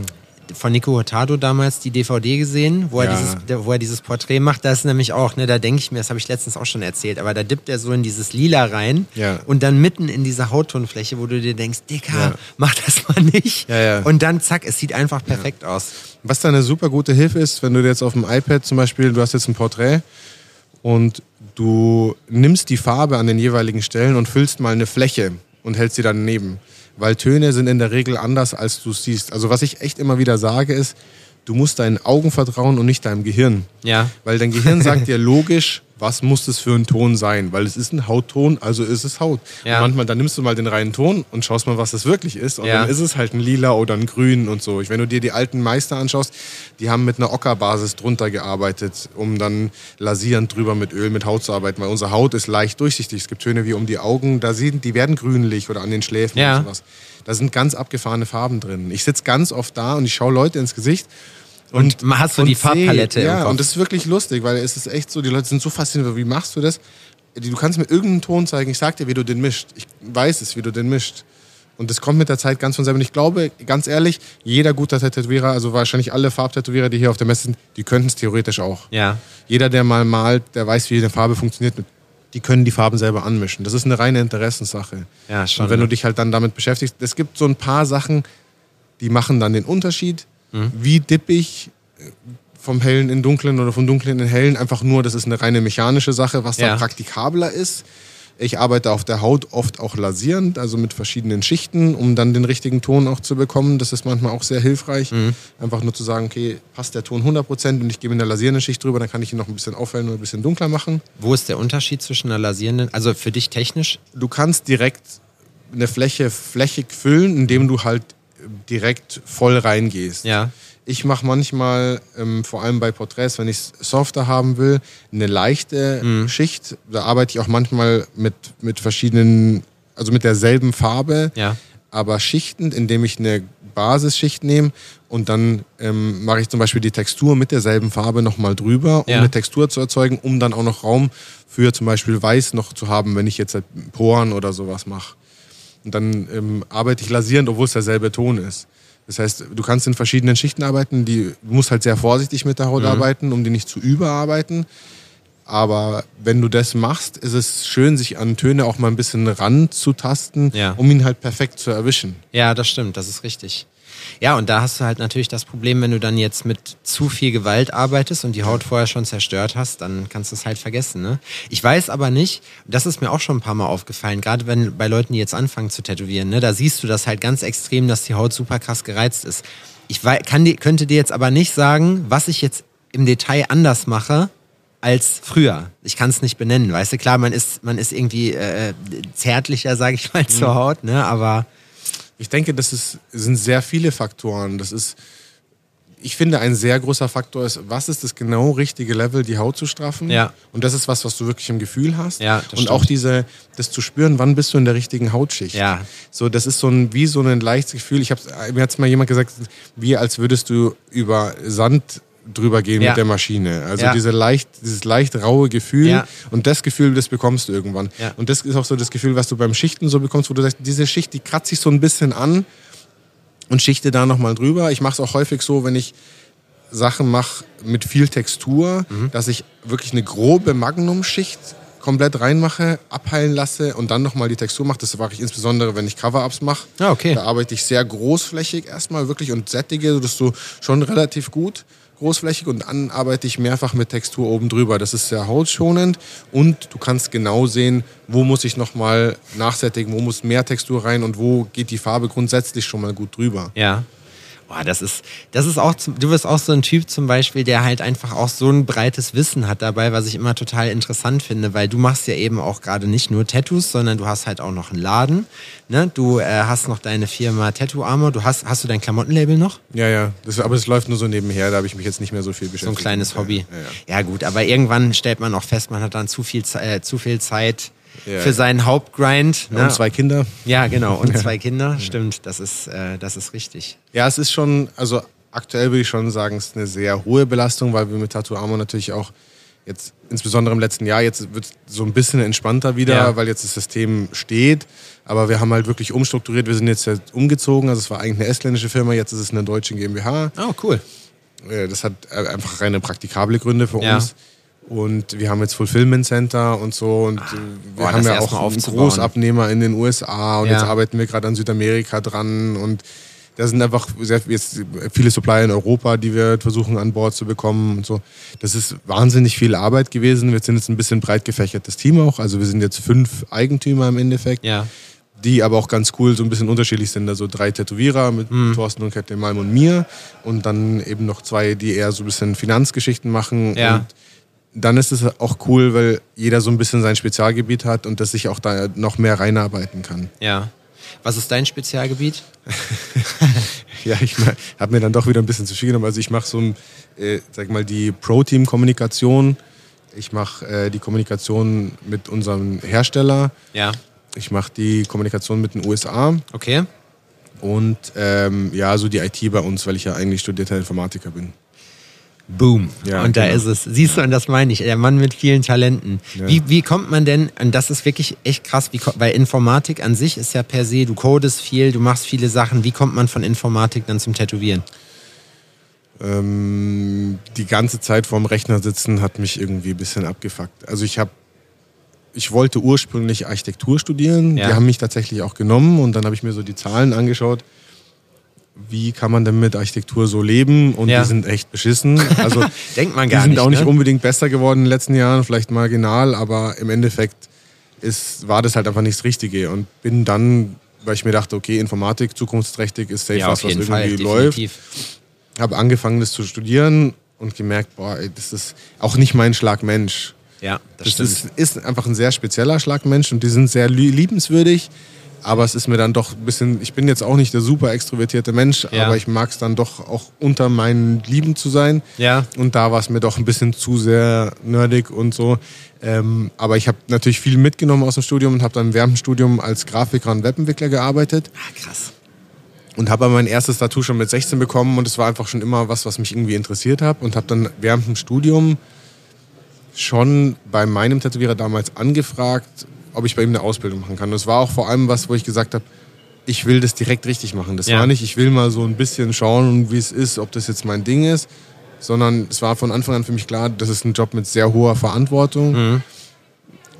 von Nico Hurtado damals die DVD gesehen, wo er, Ja. dieses, der- wo er dieses Porträt macht? Da ist nämlich auch, ne, da denke ich mir, das habe ich letztens auch schon erzählt, aber da dippt er so in dieses Lila rein Ja. und dann mitten in diese Hauttonfläche, wo du dir denkst, Dicker, Ja. mach das mal nicht. Ja, ja. Und dann zack, es sieht einfach perfekt aus. Was da eine super gute Hilfe ist, wenn du jetzt auf dem iPad zum Beispiel, du hast jetzt ein Porträt und du nimmst die Farbe an den jeweiligen Stellen und füllst mal eine Fläche und hältst sie daneben. Weil Töne sind in der Regel anders, als du siehst. Also was ich echt immer wieder sage ist, du musst deinen Augen vertrauen und nicht deinem Gehirn. Ja. Weil dein Gehirn sagt dir logisch, was muss das für ein Ton sein? Weil es ist ein Hautton, also ist es Haut. Ja. Und manchmal, dann nimmst du mal den reinen Ton und schaust mal, was das wirklich ist. Und Ja. dann ist es halt ein Lila oder ein Grün und so. Wenn du dir die alten Meister anschaust, die haben mit einer Ockerbasis drunter gearbeitet, um dann lasierend drüber mit Öl, mit Haut zu arbeiten. Weil unsere Haut ist leicht durchsichtig. Es gibt Töne wie um die Augen, da sind, die werden grünlich oder an den Schläfen Ja. und sowas. Da sind ganz abgefahrene Farben drin. Ich sitze ganz oft da und ich schaue Leute ins Gesicht. Und man hat so die Farbpalette Ja, und das ist wirklich lustig, weil es ist echt so, die Leute sind so fasziniert, wie machst du das? Du kannst mir irgendeinen Ton zeigen, ich sag dir, wie du den mischt. Ich weiß es, wie du den mischt. Und das kommt mit der Zeit ganz von selber. Und ich glaube, ganz ehrlich, jeder guter Tätowierer, also wahrscheinlich alle Farbtätowierer, die hier auf der Messe sind, die könnten es theoretisch auch. Ja. Jeder, der mal malt, der weiß, wie eine Farbe funktioniert, die können die Farben selber anmischen. Das ist eine reine Interessenssache. Ja, schon, Und wenn du dich halt dann damit beschäftigst, es gibt so ein paar Sachen, die machen dann den Unterschied. Mhm. Wie dippig äh, vom Hellen in Dunklen oder vom Dunklen in Hellen, einfach nur, das ist eine reine mechanische Sache, was Ja. dann praktikabler ist. Ich arbeite auf der Haut oft auch lasierend, also mit verschiedenen Schichten, um dann den richtigen Ton auch zu bekommen. Das ist manchmal auch sehr hilfreich. Mhm. Einfach nur zu sagen, okay, passt der Ton 100% und ich gebe in der lasierenden Schicht drüber, dann kann ich ihn noch ein bisschen aufhellen oder ein bisschen dunkler machen. Wo ist der Unterschied zwischen einer lasierenden, also für dich technisch? du kannst direkt eine Fläche flächig füllen, indem du halt direkt voll reingehst. Ja. Ich mache manchmal, ähm, vor allem bei Porträts, wenn ich es softer haben will, eine leichte Mhm. Schicht. Da arbeite ich auch manchmal mit, mit verschiedenen, also mit derselben Farbe, Ja. aber schichtend, indem ich eine Basisschicht nehme und dann ähm, mache ich zum Beispiel die Textur mit derselben Farbe nochmal drüber, um Ja. eine Textur zu erzeugen, um dann auch noch Raum für zum Beispiel Weiß noch zu haben, wenn ich jetzt halt Poren oder sowas mache. Und dann ähm, arbeite ich lasierend, obwohl es derselbe Ton ist. Das heißt, du kannst in verschiedenen Schichten arbeiten, die, du musst halt sehr vorsichtig mit der Mhm. Haut arbeiten, um die nicht zu überarbeiten. Aber wenn du das machst, ist es schön, sich an Töne auch mal ein bisschen ranzutasten, Ja. um ihn halt perfekt zu erwischen. Ja, das stimmt, das ist richtig. Ja, und da hast du halt natürlich das Problem, wenn du dann jetzt mit zu viel Gewalt arbeitest und die Haut vorher schon zerstört hast, dann kannst du es halt vergessen. Ne? Ich weiß aber nicht, das ist mir auch schon ein paar Mal aufgefallen, gerade wenn bei Leuten, die jetzt anfangen zu tätowieren, ne, da siehst du das halt ganz extrem, dass die Haut super krass gereizt ist. Ich wei- kann die, könnte dir jetzt aber nicht sagen, was ich jetzt im Detail anders mache, als früher. Ich kann es nicht benennen, weißt du, klar, man ist, man ist irgendwie äh, zärtlicher, sage ich mal, zur Haut, ne? Aber Ich denke, das ist, sind sehr viele Faktoren. Das ist, ich finde, ein sehr großer Faktor ist, was ist das genau richtige Level, die Haut zu straffen? Ja. Und das ist was, was du wirklich im Gefühl hast. Ja, Und stimmt. auch diese, das zu spüren, wann bist du in der richtigen Hautschicht? Ja. So, das ist so ein, wie so ein leichtes Gefühl. Ich hab's, mir hat mal jemand gesagt, wie als würdest du über Sand drüber gehen Ja. mit der Maschine. Also Ja. diese leicht, dieses leicht raue Gefühl. Ja. Und das Gefühl, das bekommst du irgendwann. Ja. Und das ist auch so das Gefühl, was du beim Schichten so bekommst, wo du sagst, diese Schicht, die kratzt sich so ein bisschen an und schichte da nochmal drüber. Ich mache es auch häufig so, wenn ich Sachen mache mit viel Textur, Mhm. dass ich wirklich eine grobe Magnumschicht komplett reinmache, abheilen lasse und dann nochmal die Textur mache. Das mache ich insbesondere, wenn ich Cover-Ups mache. Ah, okay. Da arbeite ich sehr großflächig erstmal wirklich und sättige, das so schon relativ gut großflächig und dann arbeite ich mehrfach mit Textur oben drüber. Das ist sehr hautschonend und du kannst genau sehen, wo muss ich nochmal nachsättigen, wo muss mehr Textur rein und wo geht die Farbe grundsätzlich schon mal gut drüber. Ja. Boah, das ist, das ist auch, du bist auch so ein Typ zum Beispiel, der halt einfach auch so ein breites Wissen hat dabei, was ich immer total interessant finde, weil du machst ja eben auch gerade nicht nur Tattoos, sondern du hast halt auch noch einen Laden, ne? Du äh, hast noch deine Firma Tattoo Armor, du hast, hast du dein Klamottenlabel noch? Ja, ja, das, aber es läuft nur so nebenher, da habe ich mich jetzt nicht mehr so viel So beschäftigt. ein kleines Hobby. Ja, ja. Ja, gut, aber irgendwann stellt man auch fest, man hat dann zu viel, äh, zu viel Zeit Ja, für seinen Hauptgrind. Ja, und zwei Kinder. Ja, genau. Und zwei Kinder. Stimmt, das ist, äh, das ist richtig. Ja, es ist schon, also aktuell würde ich schon sagen, es ist eine sehr hohe Belastung, weil wir mit Tattoo Armor natürlich auch jetzt, insbesondere im letzten Jahr, jetzt wird es so ein bisschen entspannter wieder, Ja. weil jetzt das System steht. Aber wir haben halt wirklich umstrukturiert. Wir sind jetzt ja umgezogen. Also es war eigentlich eine estländische Firma, jetzt ist es eine deutsche GmbH. Oh, cool. Äh, Das hat äh, einfach reine praktikable Gründe für Ja. uns. Und wir haben jetzt Fulfillment Center und so. Und äh, wir Ah. boah, haben ja auch einen. Großabnehmer in den USA. Und Ja. jetzt arbeiten wir gerade an Südamerika dran. Und da sind einfach sehr, jetzt viele Supplier in Europa, die wir versuchen an Bord zu bekommen und so. Das ist wahnsinnig viel Arbeit gewesen. Wir sind jetzt ein bisschen breit gefächertes Team auch. Also wir sind jetzt fünf Eigentümer im Endeffekt. Ja. Die aber auch ganz cool so ein bisschen unterschiedlich sind. Also drei Tätowierer mit Mhm. Thorsten und Kette Malm und mir. Und dann eben noch zwei, die eher so ein bisschen Finanzgeschichten machen. Ja. Und dann ist es auch cool, weil jeder so ein bisschen sein Spezialgebiet hat und dass sich auch da noch mehr reinarbeiten kann. Ja. Was ist dein Spezialgebiet? Ja, ich habe mir dann doch wieder ein bisschen zu viel genommen. Also ich mache so, ein, äh, sag mal, die Pro-Team-Kommunikation. Ich mache äh, die Kommunikation mit unserem Hersteller. Ja. Ich mache die Kommunikation mit den USA Okay. und ähm, ja, so die IT bei uns, weil ich ja eigentlich studierter Informatiker bin. Boom. Ja, und da genau. ist es. Siehst du, und das meine ich, der Mann mit vielen Talenten. Ja. Wie, wie kommt man denn, und das ist wirklich echt krass, wie, weil Informatik an sich ist ja per se, du codest viel, du machst viele Sachen. Wie kommt man von Informatik dann zum Tätowieren? Ähm, die ganze Zeit vorm Rechner sitzen hat mich irgendwie ein bisschen abgefuckt. Also ich habe, ich wollte ursprünglich Architektur studieren. Ja. Die haben mich tatsächlich auch genommen und dann habe ich mir so die Zahlen angeschaut. Wie kann man denn mit Architektur so leben? Und Ja. die sind echt beschissen. Also Denkt man die gar sind nicht. auch nicht ne? unbedingt besser geworden in den letzten Jahren, vielleicht marginal, aber im Endeffekt ist, war das halt einfach nicht das Richtige. Und bin dann, weil ich mir dachte, okay, Informatik, zukunftsträchtig, ist safe ja, was, was irgendwie Fall, läuft habe angefangen, das zu studieren und gemerkt, boah, ey, das ist auch nicht mein Schlag Mensch. Ja, das, Das, ist, ist einfach ein sehr spezieller Schlag Mensch und die sind sehr lie- liebenswürdig. Aber es ist mir dann doch ein bisschen, ich bin jetzt auch nicht der super extrovertierte Mensch, Ja. aber ich mag es dann doch auch unter meinen Lieben zu sein. ja, Und da war es mir doch ein bisschen zu sehr nerdig und so. Ähm, aber ich habe natürlich viel mitgenommen aus dem Studium und habe dann während dem Studium als Grafiker und Webentwickler gearbeitet ah, krass. und habe aber mein erstes Tattoo schon mit 16 bekommen und es war einfach schon immer was, was mich irgendwie interessiert hat und habe dann während dem Studium schon bei meinem Tätowierer damals angefragt, ob ich bei ihm eine Ausbildung machen kann. Es war auch vor allem was, wo ich gesagt habe, ich will das direkt richtig machen. Das Ja. war nicht, ich will mal so ein bisschen schauen, wie es ist, ob das jetzt mein Ding ist, sondern es war von Anfang an für mich klar, das ist ein Job mit sehr hoher Verantwortung. Mhm.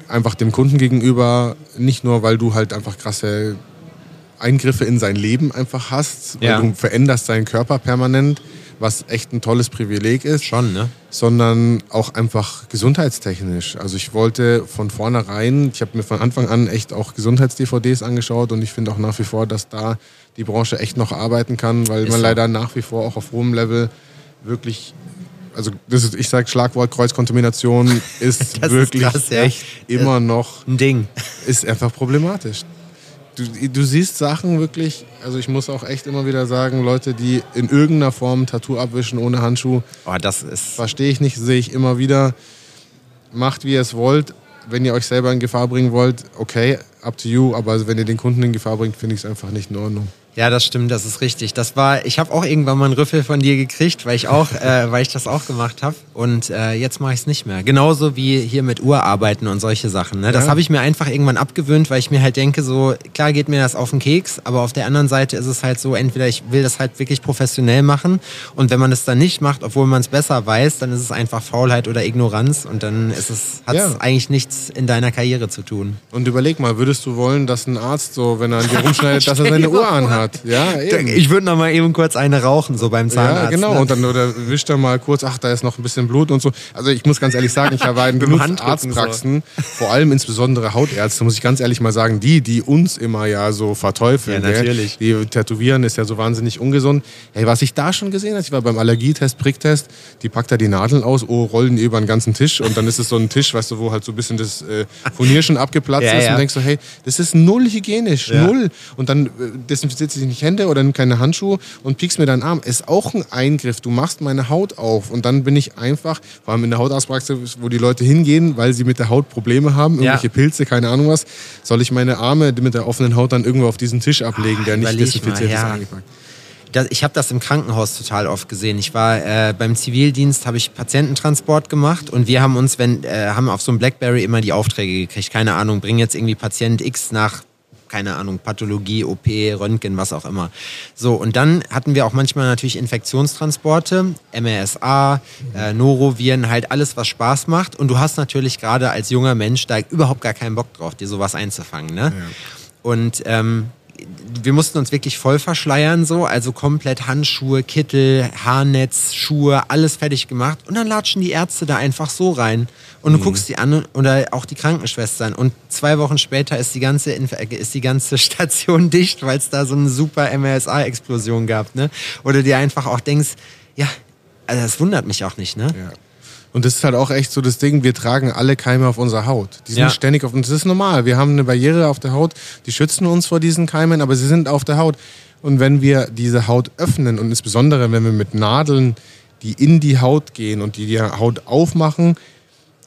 Einfach dem Kunden gegenüber, nicht nur, weil du halt einfach krasse Eingriffe in sein Leben einfach hast, weil Ja. du veränderst seinen Körper permanent, was echt ein tolles Privileg ist, Schon, ne? sondern auch einfach gesundheitstechnisch. Also ich wollte von vornherein, ich habe mir von Anfang an echt auch Gesundheits-DVDs angeschaut und ich finde auch nach wie vor, dass da die Branche echt noch arbeiten kann, weil Ist man so. leider nach wie vor auch auf hohem Level wirklich also das ist, ich sage Schlagwort Kreuzkontamination ist Das ist wirklich krass, ja. echt immer noch Ein Ding. ist einfach problematisch. Du, du siehst Sachen wirklich, also ich muss auch echt immer wieder sagen, Leute, die in irgendeiner Form Tattoo abwischen ohne Handschuh, Oh, das ist. verstehe ich nicht, sehe ich immer wieder. Macht, wie ihr es wollt. Wenn ihr euch selber in Gefahr bringen wollt, okay, up to you. Aber wenn ihr den Kunden in Gefahr bringt, finde ich es einfach nicht in Ordnung. Ja, das stimmt, das ist richtig. Das war, ich habe auch irgendwann mal einen Rüffel von dir gekriegt, weil ich auch, äh, weil ich das auch gemacht habe. Und äh, jetzt mache ich es nicht mehr. Genauso wie hier mit Uhrarbeiten und solche Sachen. Ne? Das Ja. habe ich mir einfach irgendwann abgewöhnt, weil ich mir halt denke, so klar geht mir das auf den Keks, aber auf der anderen Seite ist es halt so, entweder ich will das halt wirklich professionell machen und wenn man es dann nicht macht, obwohl man es besser weiß, dann ist es einfach Faulheit oder Ignoranz und dann ist es, hat es Ja. eigentlich nichts in deiner Karriere zu tun. Und überleg mal, würdest du wollen, dass ein Arzt so, wenn er an dir rumschneidet, dass er seine Uhr vor. Anhat? Ja, eben. Ich würde noch mal eben kurz eine rauchen, so beim Zahnarzt. Ja, genau. Ne? Und dann oder wischt er mal kurz, ach, da ist noch ein bisschen Blut und so. Also ich muss ganz ehrlich sagen, ich Mit dem genug Arztpraxen, vor allem insbesondere Hautärzte, muss ich ganz ehrlich mal sagen, die, die uns immer ja so verteufeln. Ja, natürlich. Gell? Die tätowieren ist ja so wahnsinnig ungesund. Hey, was ich da schon gesehen habe, ich war beim Allergietest, Pricktest, die packt da die Nadeln aus, oh, rollen die über den ganzen Tisch und dann ist es so ein Tisch, weißt du, wo halt so ein bisschen das äh, Furnier schon abgeplatzt Ja, ist ja. und denkst so, hey, das ist null hygienisch, null. Und dann äh, desinfiziert sich nicht Hände oder nimmt keine Handschuhe und piekst mir deinen Arm. Ist auch ein Eingriff. Du machst meine Haut auf. Und dann bin ich einfach, vor allem in der Hautarztpraxis, wo die Leute hingehen, weil sie mit der Haut Probleme haben, irgendwelche Pilze, keine Ahnung was, soll ich meine Arme mit der offenen Haut dann irgendwo auf diesen Tisch ablegen, der nicht desinfiziert mal, ist, ja. eingepackt. Das, ich habe das im Krankenhaus total oft gesehen. Ich war äh, beim Zivildienst, habe ich Patiententransport gemacht und wir haben uns, wenn äh, haben auf so einem BlackBerry immer die Aufträge gekriegt. Keine Ahnung, bring jetzt irgendwie Patient X nach keine Ahnung, Pathologie, OP, Röntgen, was auch immer. So, und dann hatten wir auch manchmal natürlich Infektionstransporte, MRSA, äh, Noroviren, halt alles, was Spaß macht. Und du hast natürlich gerade als junger Mensch da überhaupt gar keinen Bock drauf, dir sowas einzufangen. Ne? Und ähm, wir mussten uns wirklich voll verschleiern, so, also komplett Handschuhe, Kittel, Haarnetz, Schuhe, alles fertig gemacht. Und dann latschen die Ärzte da einfach so rein. Und du mhm. guckst die an oder auch die Krankenschwestern. Und zwei Wochen später ist die ganze, ist die ganze Station dicht, weil es da so eine super MRSA-Explosion gab. Ne? Oder dir einfach auch denkst, ja, also das wundert mich auch nicht, ne? Ja. Und das ist halt auch echt so das Ding, wir tragen alle Keime auf unserer Haut. Die sind ja. ständig auf uns. Das ist normal. Wir haben eine Barriere auf der Haut, die schützen uns vor diesen Keimen, aber sie sind auf der Haut. Und wenn wir diese Haut öffnen und insbesondere wenn wir mit Nadeln, die in die Haut gehen und die die Haut aufmachen,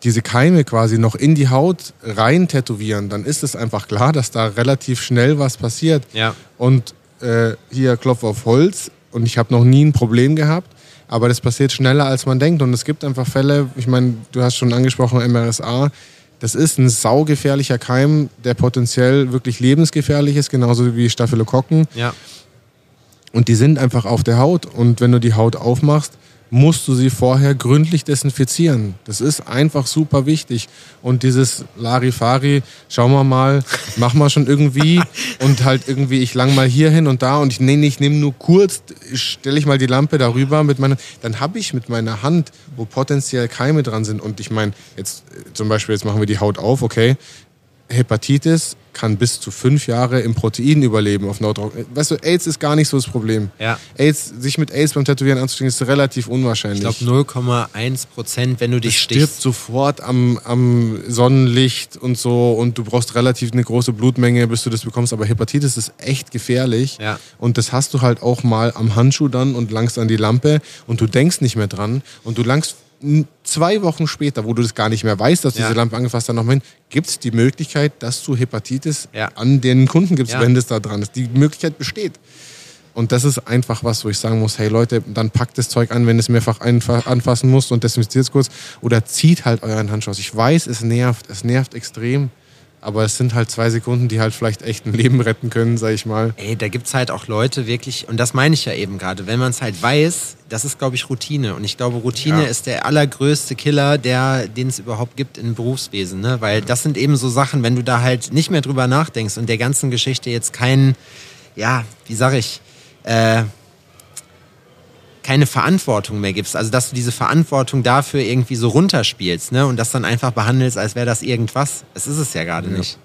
diese Keime quasi noch in die Haut rein tätowieren, dann ist es einfach klar, dass da relativ schnell was passiert. Ja. Und äh, hier Klopf auf Holz und ich habe noch nie ein Problem gehabt. Aber das passiert schneller, als man denkt. Und es gibt einfach Fälle, ich meine, du hast schon angesprochen, MRSA. Das ist ein saugefährlicher Keim, der potenziell wirklich lebensgefährlich ist, genauso wie Staphylokokken. Ja. Und die sind einfach auf der Haut. Und wenn du die Haut aufmachst, musst du sie vorher gründlich desinfizieren. Das ist einfach super wichtig. Und dieses Larifari, schauen wir mal, machen wir schon irgendwie und halt irgendwie, ich lang mal hier hin und da und ich nehme ich nehm nur kurz, stelle ich mal die Lampe darüber mit meiner, dann habe ich mit meiner Hand, wo potenziell Keime dran sind und ich meine, jetzt zum Beispiel, jetzt machen wir die Haut auf, okay, Hepatitis kann bis zu fünf Jahre im Protein überleben auf Nordrock. Weißt du, AIDS ist gar nicht so das Problem. Ja. AIDS, sich mit AIDS beim Tätowieren anzustecken, ist relativ unwahrscheinlich. Ich glaube 0,1 Prozent, wenn du dich stichst. stirbt sofort am, am Sonnenlicht und so und du brauchst relativ eine große Blutmenge, bis du das bekommst. Aber Hepatitis ist echt gefährlich. Ja. Und das hast du halt auch mal am Handschuh dann und langst an die Lampe und du denkst nicht mehr dran und du langst zwei Wochen später, wo du das gar nicht mehr weißt, dass du ja. diese Lampe angefasst hast, noch hin, gibt es die Möglichkeit, dass du Hepatitis ja. an den Kunden gibst, ja. wenn das da dran ist. Die Möglichkeit besteht. Und das ist einfach was, wo ich sagen muss, hey Leute, dann packt das Zeug an, wenn es mehrfach anfassen muss und desinfiziert es kurz. Oder zieht halt euren Handschuh aus. Ich weiß, es nervt. Es nervt extrem. Aber es sind halt zwei Sekunden, die halt vielleicht echt ein Leben retten können, sag ich mal. Ey, da gibt es halt auch Leute wirklich, und das meine ich ja eben gerade, wenn man es halt weiß, das ist, glaube ich, Routine. Und ich glaube, Routine ja. ist der allergrößte Killer, den es überhaupt gibt im Berufswesen. Ne? Weil das sind eben so Sachen, wenn du da halt nicht mehr drüber nachdenkst und der ganzen Geschichte jetzt keinen, ja, wie sag ich, äh, keine Verantwortung mehr gibst. Also dass du diese Verantwortung dafür irgendwie so runterspielst ne? und das dann einfach behandelst, als wäre das irgendwas. Es ist es ja gerade ja. nicht.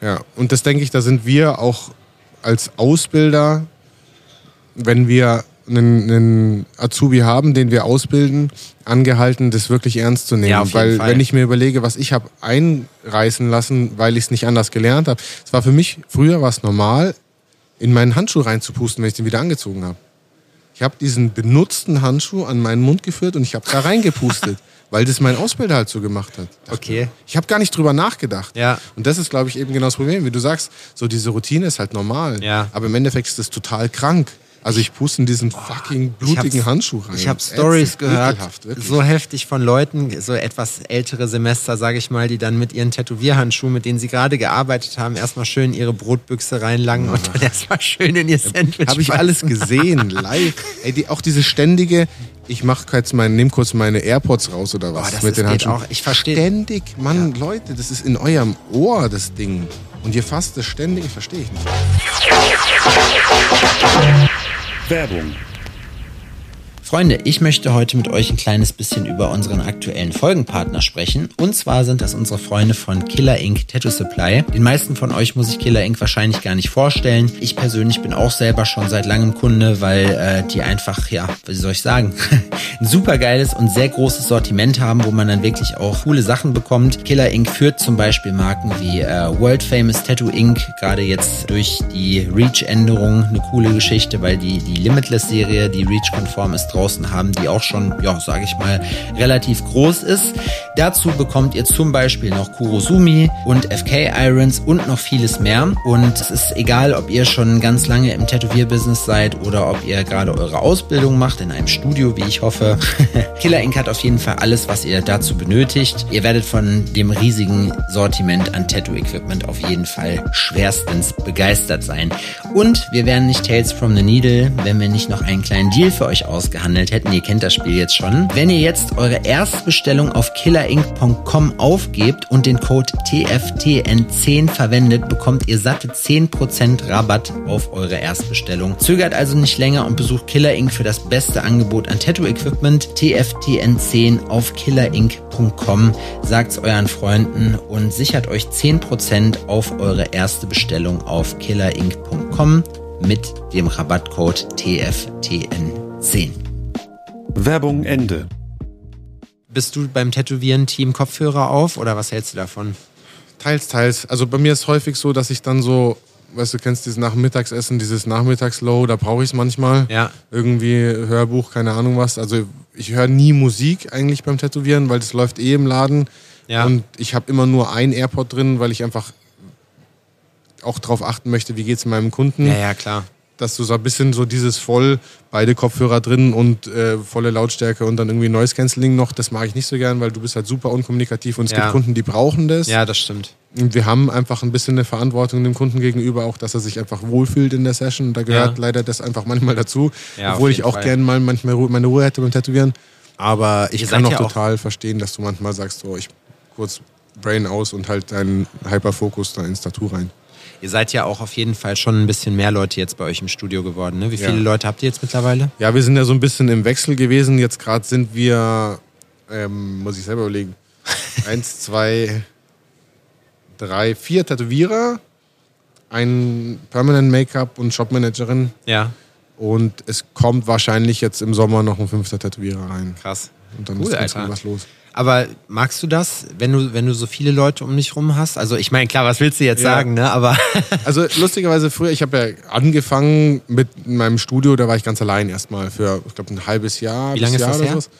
Ja, und das denke ich, da sind wir auch als Ausbilder, wenn wir einen, einen Azubi haben, den wir ausbilden, angehalten, das wirklich ernst zu nehmen. Ja, weil Fall. wenn ich mir überlege, was ich habe einreißen lassen, weil ich es nicht anders gelernt habe, es war für mich früher was normal, in meinen Handschuh reinzupusten, wenn ich den wieder angezogen habe. Ich habe diesen benutzten Handschuh an meinen Mund geführt und ich habe da reingepustet, weil das mein Ausbilder halt so gemacht hat. Okay. Ich habe gar nicht drüber nachgedacht. Ja. Und das ist, glaube ich, eben genau das Problem. Wie du sagst, so diese Routine ist halt normal. Ja. Aber im Endeffekt ist das total krank. Also ich puste in diesen fucking blutigen Handschuh rein. Ich habe Stories gehört, so heftig von Leuten, so etwas ältere Semester, sage ich mal, die dann mit ihren Tätowierhandschuhen, mit denen sie gerade gearbeitet haben, erstmal schön ihre Brotbüchse reinlangen ja. und dann erstmal schön in ihr Sandwich. Habe ich alles gesehen, live. Ey, die, auch diese ständige, ich mache jetzt mein, nehm kurz meine AirPods raus oder was oh, das mit den Handschuhen. Auch, ich verstehe. Ständig, Mann, ja. Leute, das ist in eurem Ohr das Ding. Und ihr fasst das ständig, verstehe ich nicht. Werbung Freunde, ich möchte heute mit euch ein kleines bisschen über unseren aktuellen Folgenpartner sprechen. Und zwar sind das unsere Freunde von Killer Ink Tattoo Supply. Den meisten von euch muss ich Killer Ink wahrscheinlich gar nicht vorstellen. Ich persönlich bin auch selber schon seit langem Kunde, weil äh, die einfach, ja, wie soll ich sagen, ein super geiles und sehr großes Sortiment haben, wo man dann wirklich auch coole Sachen bekommt. Killer Ink führt zum Beispiel Marken wie äh, World Famous Tattoo Ink, gerade jetzt durch die Reach-Änderung eine coole Geschichte, weil die, die Limitless-Serie, die Reach-konform ist, draußen haben, die auch schon, ja, sage ich mal, relativ groß ist. Dazu bekommt ihr zum Beispiel noch Kurosumi und FK Irons und noch vieles mehr. Und es ist egal, ob ihr schon ganz lange im Tätowierbusiness seid oder ob ihr gerade eure Ausbildung macht in einem Studio, wie ich hoffe. Killer Ink hat auf jeden Fall alles, was ihr dazu benötigt. Ihr werdet von dem riesigen Sortiment an Tattoo-Equipment auf jeden Fall schwerstens begeistert sein. Und wir wären nicht Tales from the Needle, wenn wir nicht noch einen kleinen Deal für euch ausgehandelt gehandelt hätten. Ihr kennt das Spiel jetzt schon. Wenn ihr jetzt eure Erstbestellung auf killerinc.com aufgebt und den Code TFTN10 verwendet, bekommt ihr satte 10% Rabatt auf eure Erstbestellung. Zögert also nicht länger und besucht Killer Inc. für das beste Angebot an Tattoo-Equipment. TFTN10 auf killerinc.com. Sagt's euren Freunden und sichert euch 10% auf eure erste Bestellung auf killerinc.com mit dem Rabattcode TFTN10. Werbung Ende. Bist du beim Tätowieren Team Kopfhörer auf oder was hältst du davon? Teils, teils. Also bei mir ist häufig so, dass ich dann so, weißt du, kennst dieses Nachmittagsessen, dieses Nachmittagslow, da brauche ich es manchmal. Ja. Irgendwie Hörbuch, keine Ahnung was. Also ich höre nie Musik eigentlich beim Tätowieren, weil das läuft eh im Laden. Ja. Und ich habe immer nur ein AirPod drin, weil ich einfach auch darauf achten möchte, wie geht es meinem Kunden. Ja, ja, klar. Dass du so ein bisschen so dieses voll, beide Kopfhörer drin und äh, volle Lautstärke und dann irgendwie Noise Cancelling noch, das mag ich nicht so gern, weil du bist halt super unkommunikativ und es Ja. gibt Kunden, die brauchen das. Ja, das stimmt. Und wir haben einfach ein bisschen eine Verantwortung dem Kunden gegenüber, auch dass er sich einfach wohlfühlt in der Session. Da gehört Ja. leider das einfach manchmal dazu. Ja, obwohl ich auch Fall. gerne mal manchmal Ruhe, meine Ruhe hätte beim Tätowieren. Aber ich Ihr kann auch ja auch- total verstehen, dass du manchmal sagst, so ich kurz Brain aus und halt deinen Hyperfokus da ins Tattoo rein. Ihr seid ja auch auf jeden Fall schon ein bisschen mehr Leute jetzt bei euch im Studio geworden. Ne? Wie Ja. viele Leute habt ihr jetzt mittlerweile? Ja, wir sind ja so ein bisschen im Wechsel gewesen. Jetzt gerade sind wir, ähm, muss ich selber überlegen, eins, zwei, drei, vier Tätowierer, ein Permanent Make-up und Shopmanagerin. Ja, Und es kommt wahrscheinlich jetzt im Sommer noch ein fünfter Tätowierer rein. krass. Und dann Cool, ist ganz Alter. was los. Aber magst du das, wenn du, wenn du so viele Leute um dich rum hast? Also ich meine, klar, was willst du jetzt Ja. sagen, ne? Aber Also lustigerweise früher, ich habe ja angefangen mit meinem Studio, da war ich ganz allein erstmal für, ich glaube, ein halbes Jahr. Wie lange ist Jahr das her? sowas.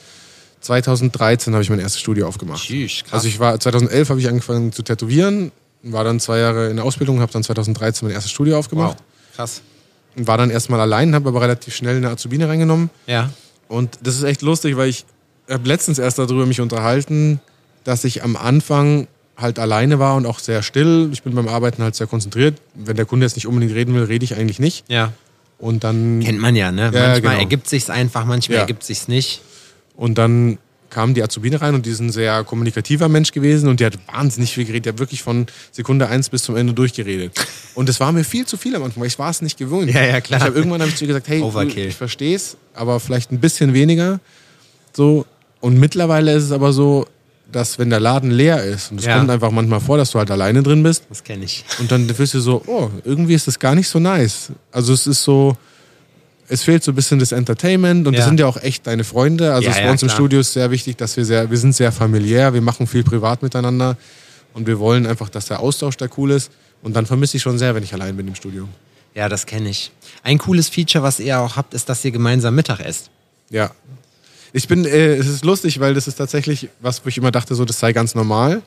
2013 habe ich mein erstes Studio aufgemacht. Tschüss, krass. Also ich war 2011 habe ich angefangen zu tätowieren, war dann zwei Jahre in der Ausbildung, habe dann 2013 mein erstes Studio aufgemacht. wow, krass. Und war dann erstmal allein, habe aber relativ schnell eine Azubine reingenommen. Ja, Und das ist echt lustig, weil ich habe letztens erst darüber mich unterhalten, dass ich am Anfang halt alleine war und auch sehr still. Ich bin beim Arbeiten halt sehr konzentriert. Wenn der Kunde jetzt nicht unbedingt reden will, rede ich eigentlich nicht. ja. Und dann, Kennt man ja, ne? Ja, manchmal genau. ergibt sich's einfach, manchmal Ja. ergibt sich's nicht. und dann kam die Azubine rein und die ist ein sehr kommunikativer Mensch gewesen und die hat wahnsinnig viel geredet. Die hat wirklich von Sekunde eins bis zum Ende durchgeredet. Und das war mir viel zu viel am Anfang, weil ich war es nicht gewöhnt. Ja, ja, klar. Ich habe irgendwann hab ich zu ihr gesagt, hey, Overkill. ich verstehe es, aber vielleicht ein bisschen weniger. So. Und mittlerweile ist es aber so, dass wenn der Laden leer ist, und es Ja. kommt einfach manchmal vor, dass du halt alleine drin bist, Das kenne ich. und dann fühlst du so, oh, irgendwie ist das gar nicht so nice. Also es ist so, es fehlt so ein bisschen das Entertainment und Ja. das sind ja auch echt deine Freunde. Also Ja, es ist ja, bei uns im klar. Studio ist sehr wichtig, dass wir sehr, wir sind sehr familiär, wir machen viel privat miteinander und wir wollen einfach, dass der Austausch da cool ist. Und dann vermisse ich schon sehr, wenn ich allein bin im Studio. Ja, das kenne ich. Ein cooles Feature, was ihr auch habt, ist, dass ihr gemeinsam Mittag esst. Ja. Ich bin, äh, es ist lustig, weil das ist tatsächlich was, wo ich immer dachte, so, das sei ganz normal.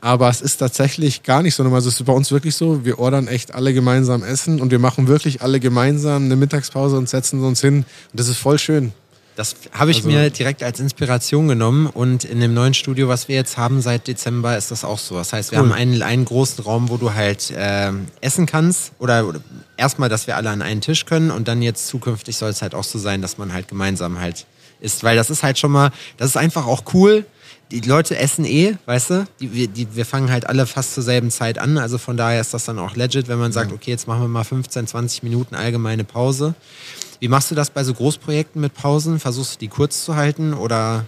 Aber es ist tatsächlich gar nicht so normal. Also es ist bei uns wirklich so, wir ordern echt alle gemeinsam Essen und wir machen wirklich alle gemeinsam eine Mittagspause und setzen uns hin. Und das ist voll schön. Das habe ich Also- mir direkt als Inspiration genommen und in dem neuen Studio, was wir jetzt haben seit Dezember, ist das auch so. Das heißt, wir Cool. haben einen, einen großen Raum, wo du halt ähm, essen kannst oder, oder erstmal, dass wir alle an einen Tisch können und dann jetzt zukünftig soll es halt auch so sein, dass man halt gemeinsam halt isst, weil das ist halt schon mal, das ist einfach auch cool. Die Leute essen eh, weißt du? Die, wir, die, wir fangen halt alle fast zur selben Zeit an. Also von daher ist das dann auch legit, wenn man sagt, okay, jetzt machen wir mal 15, 20 Minuten allgemeine Pause. Wie machst du das bei so Großprojekten mit Pausen? Versuchst du die kurz zu halten oder?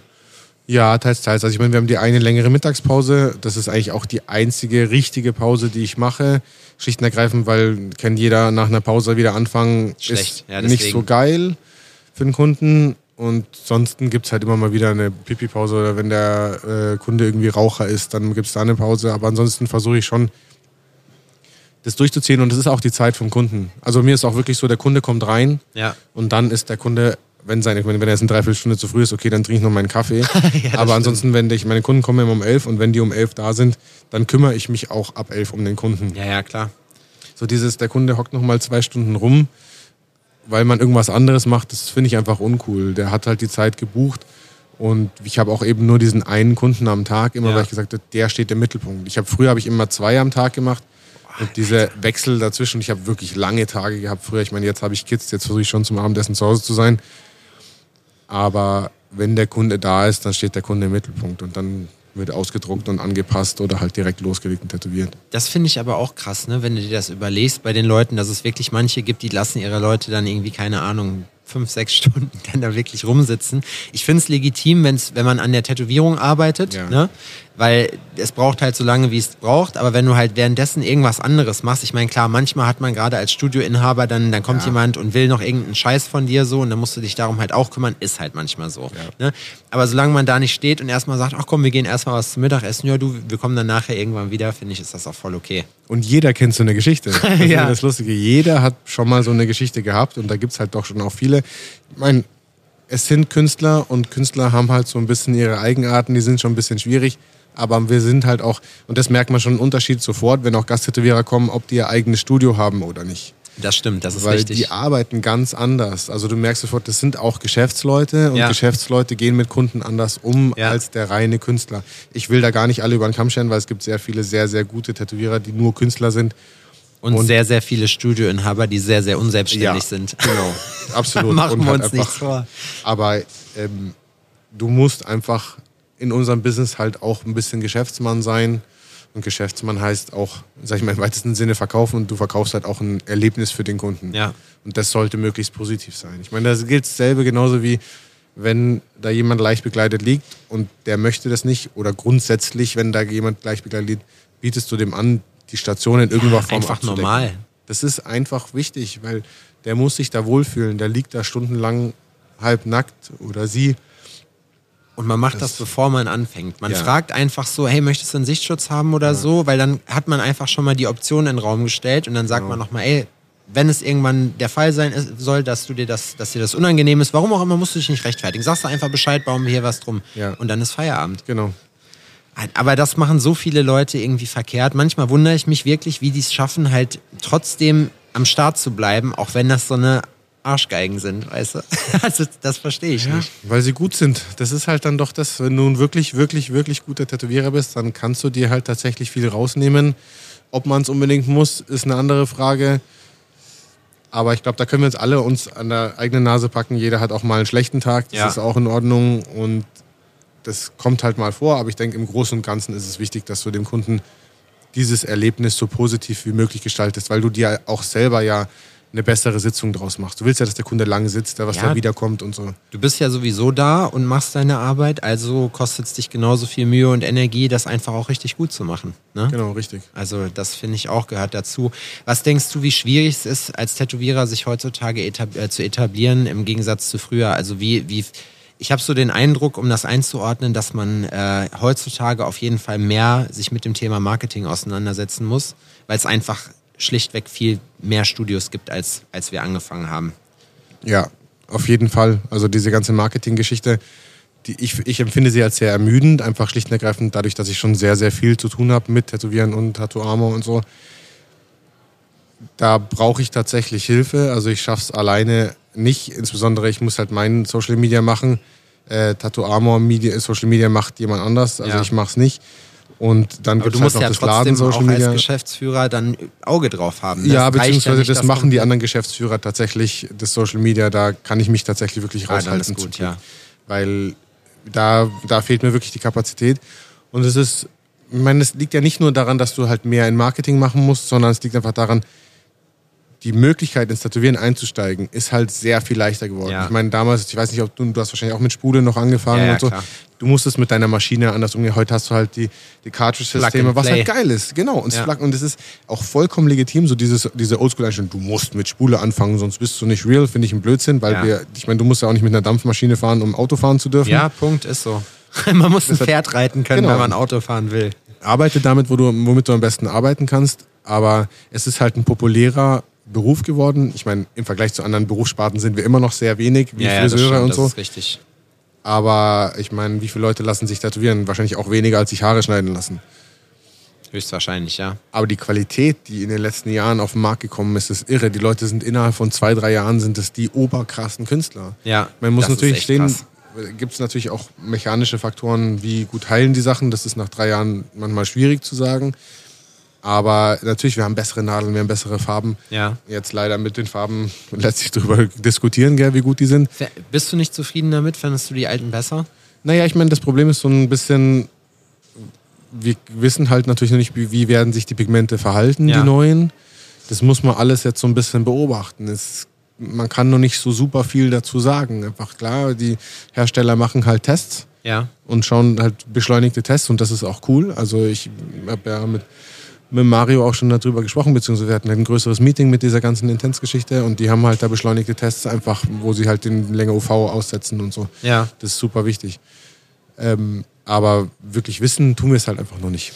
Ja, teils, teils. Also ich meine, wir haben die eine längere Mittagspause. Das ist eigentlich auch die einzige richtige Pause, die ich mache. Schlicht und ergreifend, weil kennt jeder nach einer Pause wieder anfangen, Schlecht. ist Ja, nicht so geil für den Kunden. Und sonst gibt es halt immer mal wieder eine Pipi-Pause oder wenn der äh, Kunde irgendwie Raucher ist, dann gibt es da eine Pause. Aber ansonsten versuche ich schon, das durchzuziehen und das ist auch die Zeit vom Kunden. Also mir ist auch wirklich so, der Kunde kommt rein Ja. und dann ist der Kunde, wenn, seine, wenn er jetzt eine Dreiviertelstunde zu früh ist, okay, dann trinke ich noch meinen Kaffee. das Aber ansonsten, wenn ich, meine Kunden kommen immer um elf und wenn die um elf da sind, dann kümmere ich mich auch ab elf um den Kunden. Ja, ja, klar. So dieses, der Kunde hockt noch mal zwei Stunden rum, weil man irgendwas anderes macht, das finde ich einfach uncool. Der hat halt die Zeit gebucht und ich habe auch eben nur diesen einen Kunden am Tag, immer Ja. weil ich gesagt habe, der steht im Mittelpunkt. Ich habe früher habe ich immer zwei am Tag gemacht und diese Wechsel dazwischen, ich habe wirklich lange Tage gehabt früher. Ich meine, jetzt habe ich Kids, jetzt versuche ich schon zum Abendessen zu Hause zu sein. Aber wenn der Kunde da ist, dann steht der Kunde im Mittelpunkt und dann wird ausgedruckt und angepasst oder halt direkt losgelegt und tätowiert. Das finde ich aber auch krass, ne? wenn du dir das überlegst bei den Leuten, dass es wirklich manche gibt, die lassen ihre Leute dann irgendwie, keine Ahnung, fünf, sechs Stunden dann da wirklich rumsitzen. Ich finde es legitim, wenn's, wenn man an der Tätowierung arbeitet, ja. ne? Weil es braucht halt so lange, wie es braucht, aber wenn du halt währenddessen irgendwas anderes machst, ich meine, klar, manchmal hat man gerade als Studioinhaber, dann, dann kommt ja. jemand und will noch irgendeinen Scheiß von dir so und dann musst du dich darum halt auch kümmern, ist halt manchmal so. Ja. Ne? Aber solange man da nicht steht und erstmal sagt, ach komm, wir gehen erstmal was zum Mittagessen, ja du, wir kommen dann nachher irgendwann wieder, finde ich, ist das auch voll okay. Und jeder kennt so eine Geschichte. Das ist ja. das Lustige. Jeder hat schon mal so eine Geschichte gehabt und da gibt es halt doch schon auch viele. Ich meine, es sind Künstler und Künstler haben halt so ein bisschen ihre Eigenarten, die sind schon ein bisschen schwierig. Aber wir sind halt auch, und das merkt man schon einen Unterschied sofort, wenn auch Gasttätowierer kommen, ob die ihr eigenes Studio haben oder nicht. Das stimmt, das ist Weil richtig. Die arbeiten ganz anders. Also du merkst sofort, das sind auch Geschäftsleute und ja. Geschäftsleute gehen mit Kunden anders um ja. als der reine Künstler. Ich will da gar nicht alle über den Kamm scheren, weil es gibt sehr viele sehr, sehr gute Tätowierer, die nur Künstler sind. Und, und sehr, sehr viele Studioinhaber, die sehr, sehr unselbstständig ja, sind. Genau, absolut. Machen wir halt uns nichts vor. Aber ähm, du musst einfach in unserem Business halt auch ein bisschen Geschäftsmann sein. Und Geschäftsmann heißt auch, sag ich mal, im weitesten Sinne verkaufen und du verkaufst halt auch ein Erlebnis für den Kunden. Ja. Und das sollte möglichst positiv sein. Ich meine, das gilt dasselbe genauso wie, wenn da jemand leicht begleitet liegt und der möchte das nicht oder grundsätzlich, wenn da jemand leicht begleitet liegt, bietest du dem an, die Station in irgendeiner ja, Form Einfach abzudecken. normal. Das ist einfach wichtig, weil der muss sich da wohlfühlen. Der liegt da stundenlang halb nackt oder sie und man macht das, das bevor man anfängt. Man ja. fragt einfach so, hey, möchtest du einen Sichtschutz haben oder ja. so? Weil dann hat man einfach schon mal die Option in den Raum gestellt und dann sagt genau. man nochmal, ey, wenn es irgendwann der Fall sein soll, dass du dir das, dass dir das unangenehm ist, warum auch immer, musst du dich nicht rechtfertigen. Sagst du einfach Bescheid, bauen wir hier was drum. Ja. Und dann ist Feierabend. Genau. Aber das machen so viele Leute irgendwie verkehrt. Manchmal wundere ich mich wirklich, wie die es schaffen, halt trotzdem am Start zu bleiben, auch wenn das so eine Arschgeigen sind, weißt du? Also das verstehe ich ja, nicht. Weil sie gut sind. Das ist halt dann doch das, wenn du ein wirklich, wirklich, wirklich guter Tätowierer bist, dann kannst du dir halt tatsächlich viel rausnehmen. Ob man es unbedingt muss, ist eine andere Frage. Aber ich glaube, da können wir uns alle uns an der eigenen Nase packen. Jeder hat auch mal einen schlechten Tag. Das ja. ist auch in Ordnung. Und das kommt halt mal vor. Aber ich denke, im Großen und Ganzen ist es wichtig, dass du dem Kunden dieses Erlebnis so positiv wie möglich gestaltest, weil du dir auch selber ja eine bessere Sitzung draus machst. Du willst ja, dass der Kunde lang sitzt, was ja, da wiederkommt und so. Du bist ja sowieso da und machst deine Arbeit, also kostet es dich genauso viel Mühe und Energie, das einfach auch richtig gut zu machen. Ne? Genau, richtig. Also das finde ich auch gehört dazu. Was denkst du, wie schwierig es ist, als Tätowierer sich heutzutage etab äh, zu etablieren im Gegensatz zu früher? Also wie, wie ich habe so den Eindruck, um das einzuordnen, dass man äh, heutzutage auf jeden Fall mehr sich mit dem Thema Marketing auseinandersetzen muss, weil es einfach schlichtweg viel mehr Studios gibt, als, als wir angefangen haben. Ja, auf jeden Fall. Also diese ganze Marketinggeschichte, die ich, ich empfinde sie als sehr ermüdend, einfach schlicht und ergreifend dadurch, dass ich schon sehr, sehr viel zu tun habe mit Tätowieren und Tattoo Armor und so. Da brauche ich tatsächlich Hilfe. Also ich schaffe es alleine nicht. Insbesondere ich muss halt meinen Social Media machen. Äh, Tattoo Armor Media, Social Media macht jemand anders. Also ja. ich mache es nicht. Und dann du musst halt ja trotzdem Laden, Social auch Media. als Geschäftsführer dann Auge drauf haben. Das ja, beziehungsweise ja das machen die anderen Geschäftsführer tatsächlich, das Social Media, da kann ich mich tatsächlich wirklich raushalten. Ah, gut, ja. Weil da, da fehlt mir wirklich die Kapazität. Und es ist, ich meine, es liegt ja nicht nur daran, dass du halt mehr in Marketing machen musst, sondern es liegt einfach daran, die Möglichkeit ins Tätowieren einzusteigen, ist halt sehr viel leichter geworden. Ja. Ich meine, damals, ich weiß nicht, ob du, du hast wahrscheinlich auch mit Spule noch angefangen ja, ja, und so. Klar. Du musstest mit deiner Maschine anders umgehen. Heute hast du halt die, die Cartridge-Systeme, was halt geil ist. Genau. Und, ja. und das ist auch vollkommen legitim, so dieses, diese Oldschool-Einstellung, du musst mit Spule anfangen, sonst bist du nicht real, finde ich ein Blödsinn, weil wir, ich meine, du musst ja auch nicht mit einer Dampfmaschine fahren, um Auto fahren zu dürfen. Ja, Punkt, ist so. man muss ein Pferd reiten können, genau. wenn man Auto fahren will. Arbeite damit, wo du, womit du am besten arbeiten kannst, aber es ist halt ein populärer Beruf geworden. Ich meine, im Vergleich zu anderen Berufssparten sind wir immer noch sehr wenig, wie ja, Friseure ja, und so. Das ist richtig. Aber ich meine, wie viele Leute lassen sich tätowieren? Wahrscheinlich auch weniger, als sich Haare schneiden lassen. Höchstwahrscheinlich, ja. Aber die Qualität, die in den letzten Jahren auf den Markt gekommen ist, ist irre. Die Leute sind innerhalb von zwei, drei Jahren sind es die oberkrassen Künstler. Ja. Man muss natürlich stehen, gibt es natürlich auch mechanische Faktoren, wie gut heilen die Sachen. Das ist nach drei Jahren manchmal schwierig zu sagen. Aber natürlich, wir haben bessere Nadeln, wir haben bessere Farben. Ja. Jetzt leider mit den Farben lässt sich darüber diskutieren, gell, wie gut die sind. Bist du nicht zufrieden damit? Findest du die alten besser? Naja, ich meine, das Problem ist so ein bisschen, wir wissen halt natürlich noch nicht, wie, wie werden sich die Pigmente verhalten, Ja. die neuen. Das muss man alles jetzt so ein bisschen beobachten. Es, man kann noch nicht so super viel dazu sagen. Einfach klar, die Hersteller machen halt Tests Ja. und schauen halt beschleunigte Tests und das ist auch cool. Also ich habe ja mit, mit Mario auch schon darüber gesprochen, beziehungsweise wir hatten ein größeres Meeting mit dieser ganzen Intense-Geschichte und die haben halt da beschleunigte Tests einfach, wo sie halt den länger UV aussetzen und so. Ja. Das ist super wichtig. Ähm, aber wirklich wissen tun wir es halt einfach noch nicht.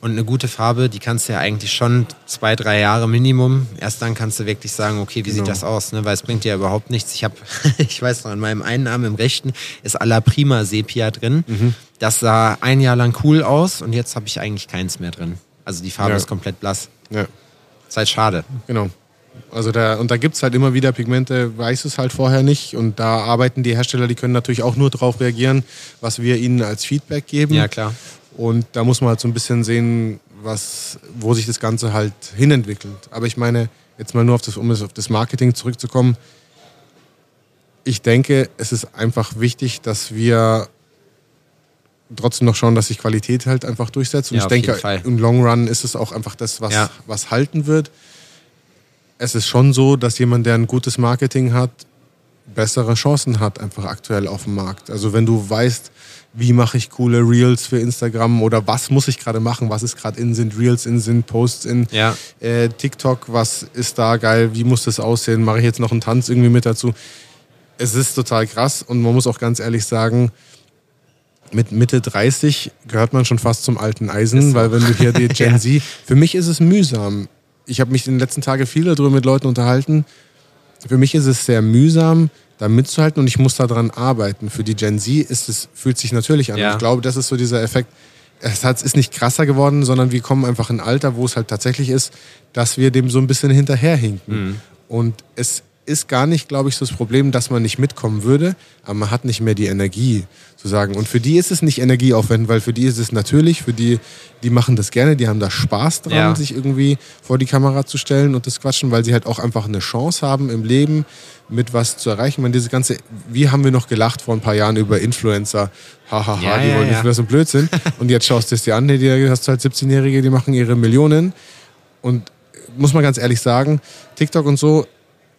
Und eine gute Farbe, die kannst du ja eigentlich schon zwei, drei Jahre Minimum. Erst dann kannst du wirklich sagen, okay, wie sieht Genau. das aus? Ne? Weil es bringt dir ja überhaupt nichts. Ich habe, ich weiß noch, in meinem einen Arm im rechten ist Alla Prima Sepia drin. Mhm. Das sah ein Jahr lang cool aus und jetzt habe ich eigentlich keins mehr drin. Also die Farbe Ja. ist komplett blass. Ja, Ist halt schade. genau. Also da, und da gibt es halt immer wieder Pigmente, weiß es halt vorher nicht. Und da arbeiten die Hersteller, die können natürlich auch nur darauf reagieren, was wir ihnen als Feedback geben. Ja, klar. Und da muss man halt so ein bisschen sehen, was, wo sich das Ganze halt hinentwickelt. Aber ich meine, jetzt mal nur auf das, um auf das Marketing zurückzukommen. Ich denke, es ist einfach wichtig, dass wir trotzdem noch schauen, dass sich Qualität halt einfach durchsetzt. Und Ja, ich denke, im Long Run ist es auch einfach das, was, Ja. was halten wird. Es ist schon so, dass jemand, der ein gutes Marketing hat, bessere Chancen hat, einfach aktuell auf dem Markt. Also wenn du weißt, wie mache ich coole Reels für Instagram oder was muss ich gerade machen, was ist gerade in, sind Reels in, sind Posts in, Ja. äh, TikTok, was ist da geil, wie muss das aussehen, mache ich jetzt noch einen Tanz irgendwie mit dazu. Es ist total krass und man muss auch ganz ehrlich sagen, mit Mitte 30 gehört man schon fast zum alten Eisen, so. weil wenn du hier die Gen. Z, für mich ist es mühsam. Ich habe mich in den letzten Tagen viel darüber mit Leuten unterhalten. Für mich ist es sehr mühsam, da mitzuhalten und ich muss daran arbeiten. Für die Gen Z ist es, fühlt sich natürlich an. Ja. Ich glaube, das ist so dieser Effekt. Es hat, ist nicht krasser geworden, sondern wir kommen einfach in ein Alter, wo es halt tatsächlich ist, dass wir dem so ein bisschen hinterherhinken. Und es ist gar nicht, glaube ich, so das Problem, dass man nicht mitkommen würde, aber man hat nicht mehr die Energie zu sagen. Und für die ist es nicht Energieaufwend, weil für die ist es natürlich, für die, die machen das gerne, die haben da Spaß dran, Ja. sich irgendwie vor die Kamera zu stellen und das Quatschen, weil sie halt auch einfach eine Chance haben im Leben mit was zu erreichen. Man, diese ganze, wie haben wir noch gelacht vor ein paar Jahren über Influencer? Hahaha, Ja, die ja, wollen ja. Influencer und Blödsinn. und jetzt schaust du es dir an, nee, die hast du halt 17-Jährige, die machen ihre Millionen. Und muss man ganz ehrlich sagen, TikTok und so,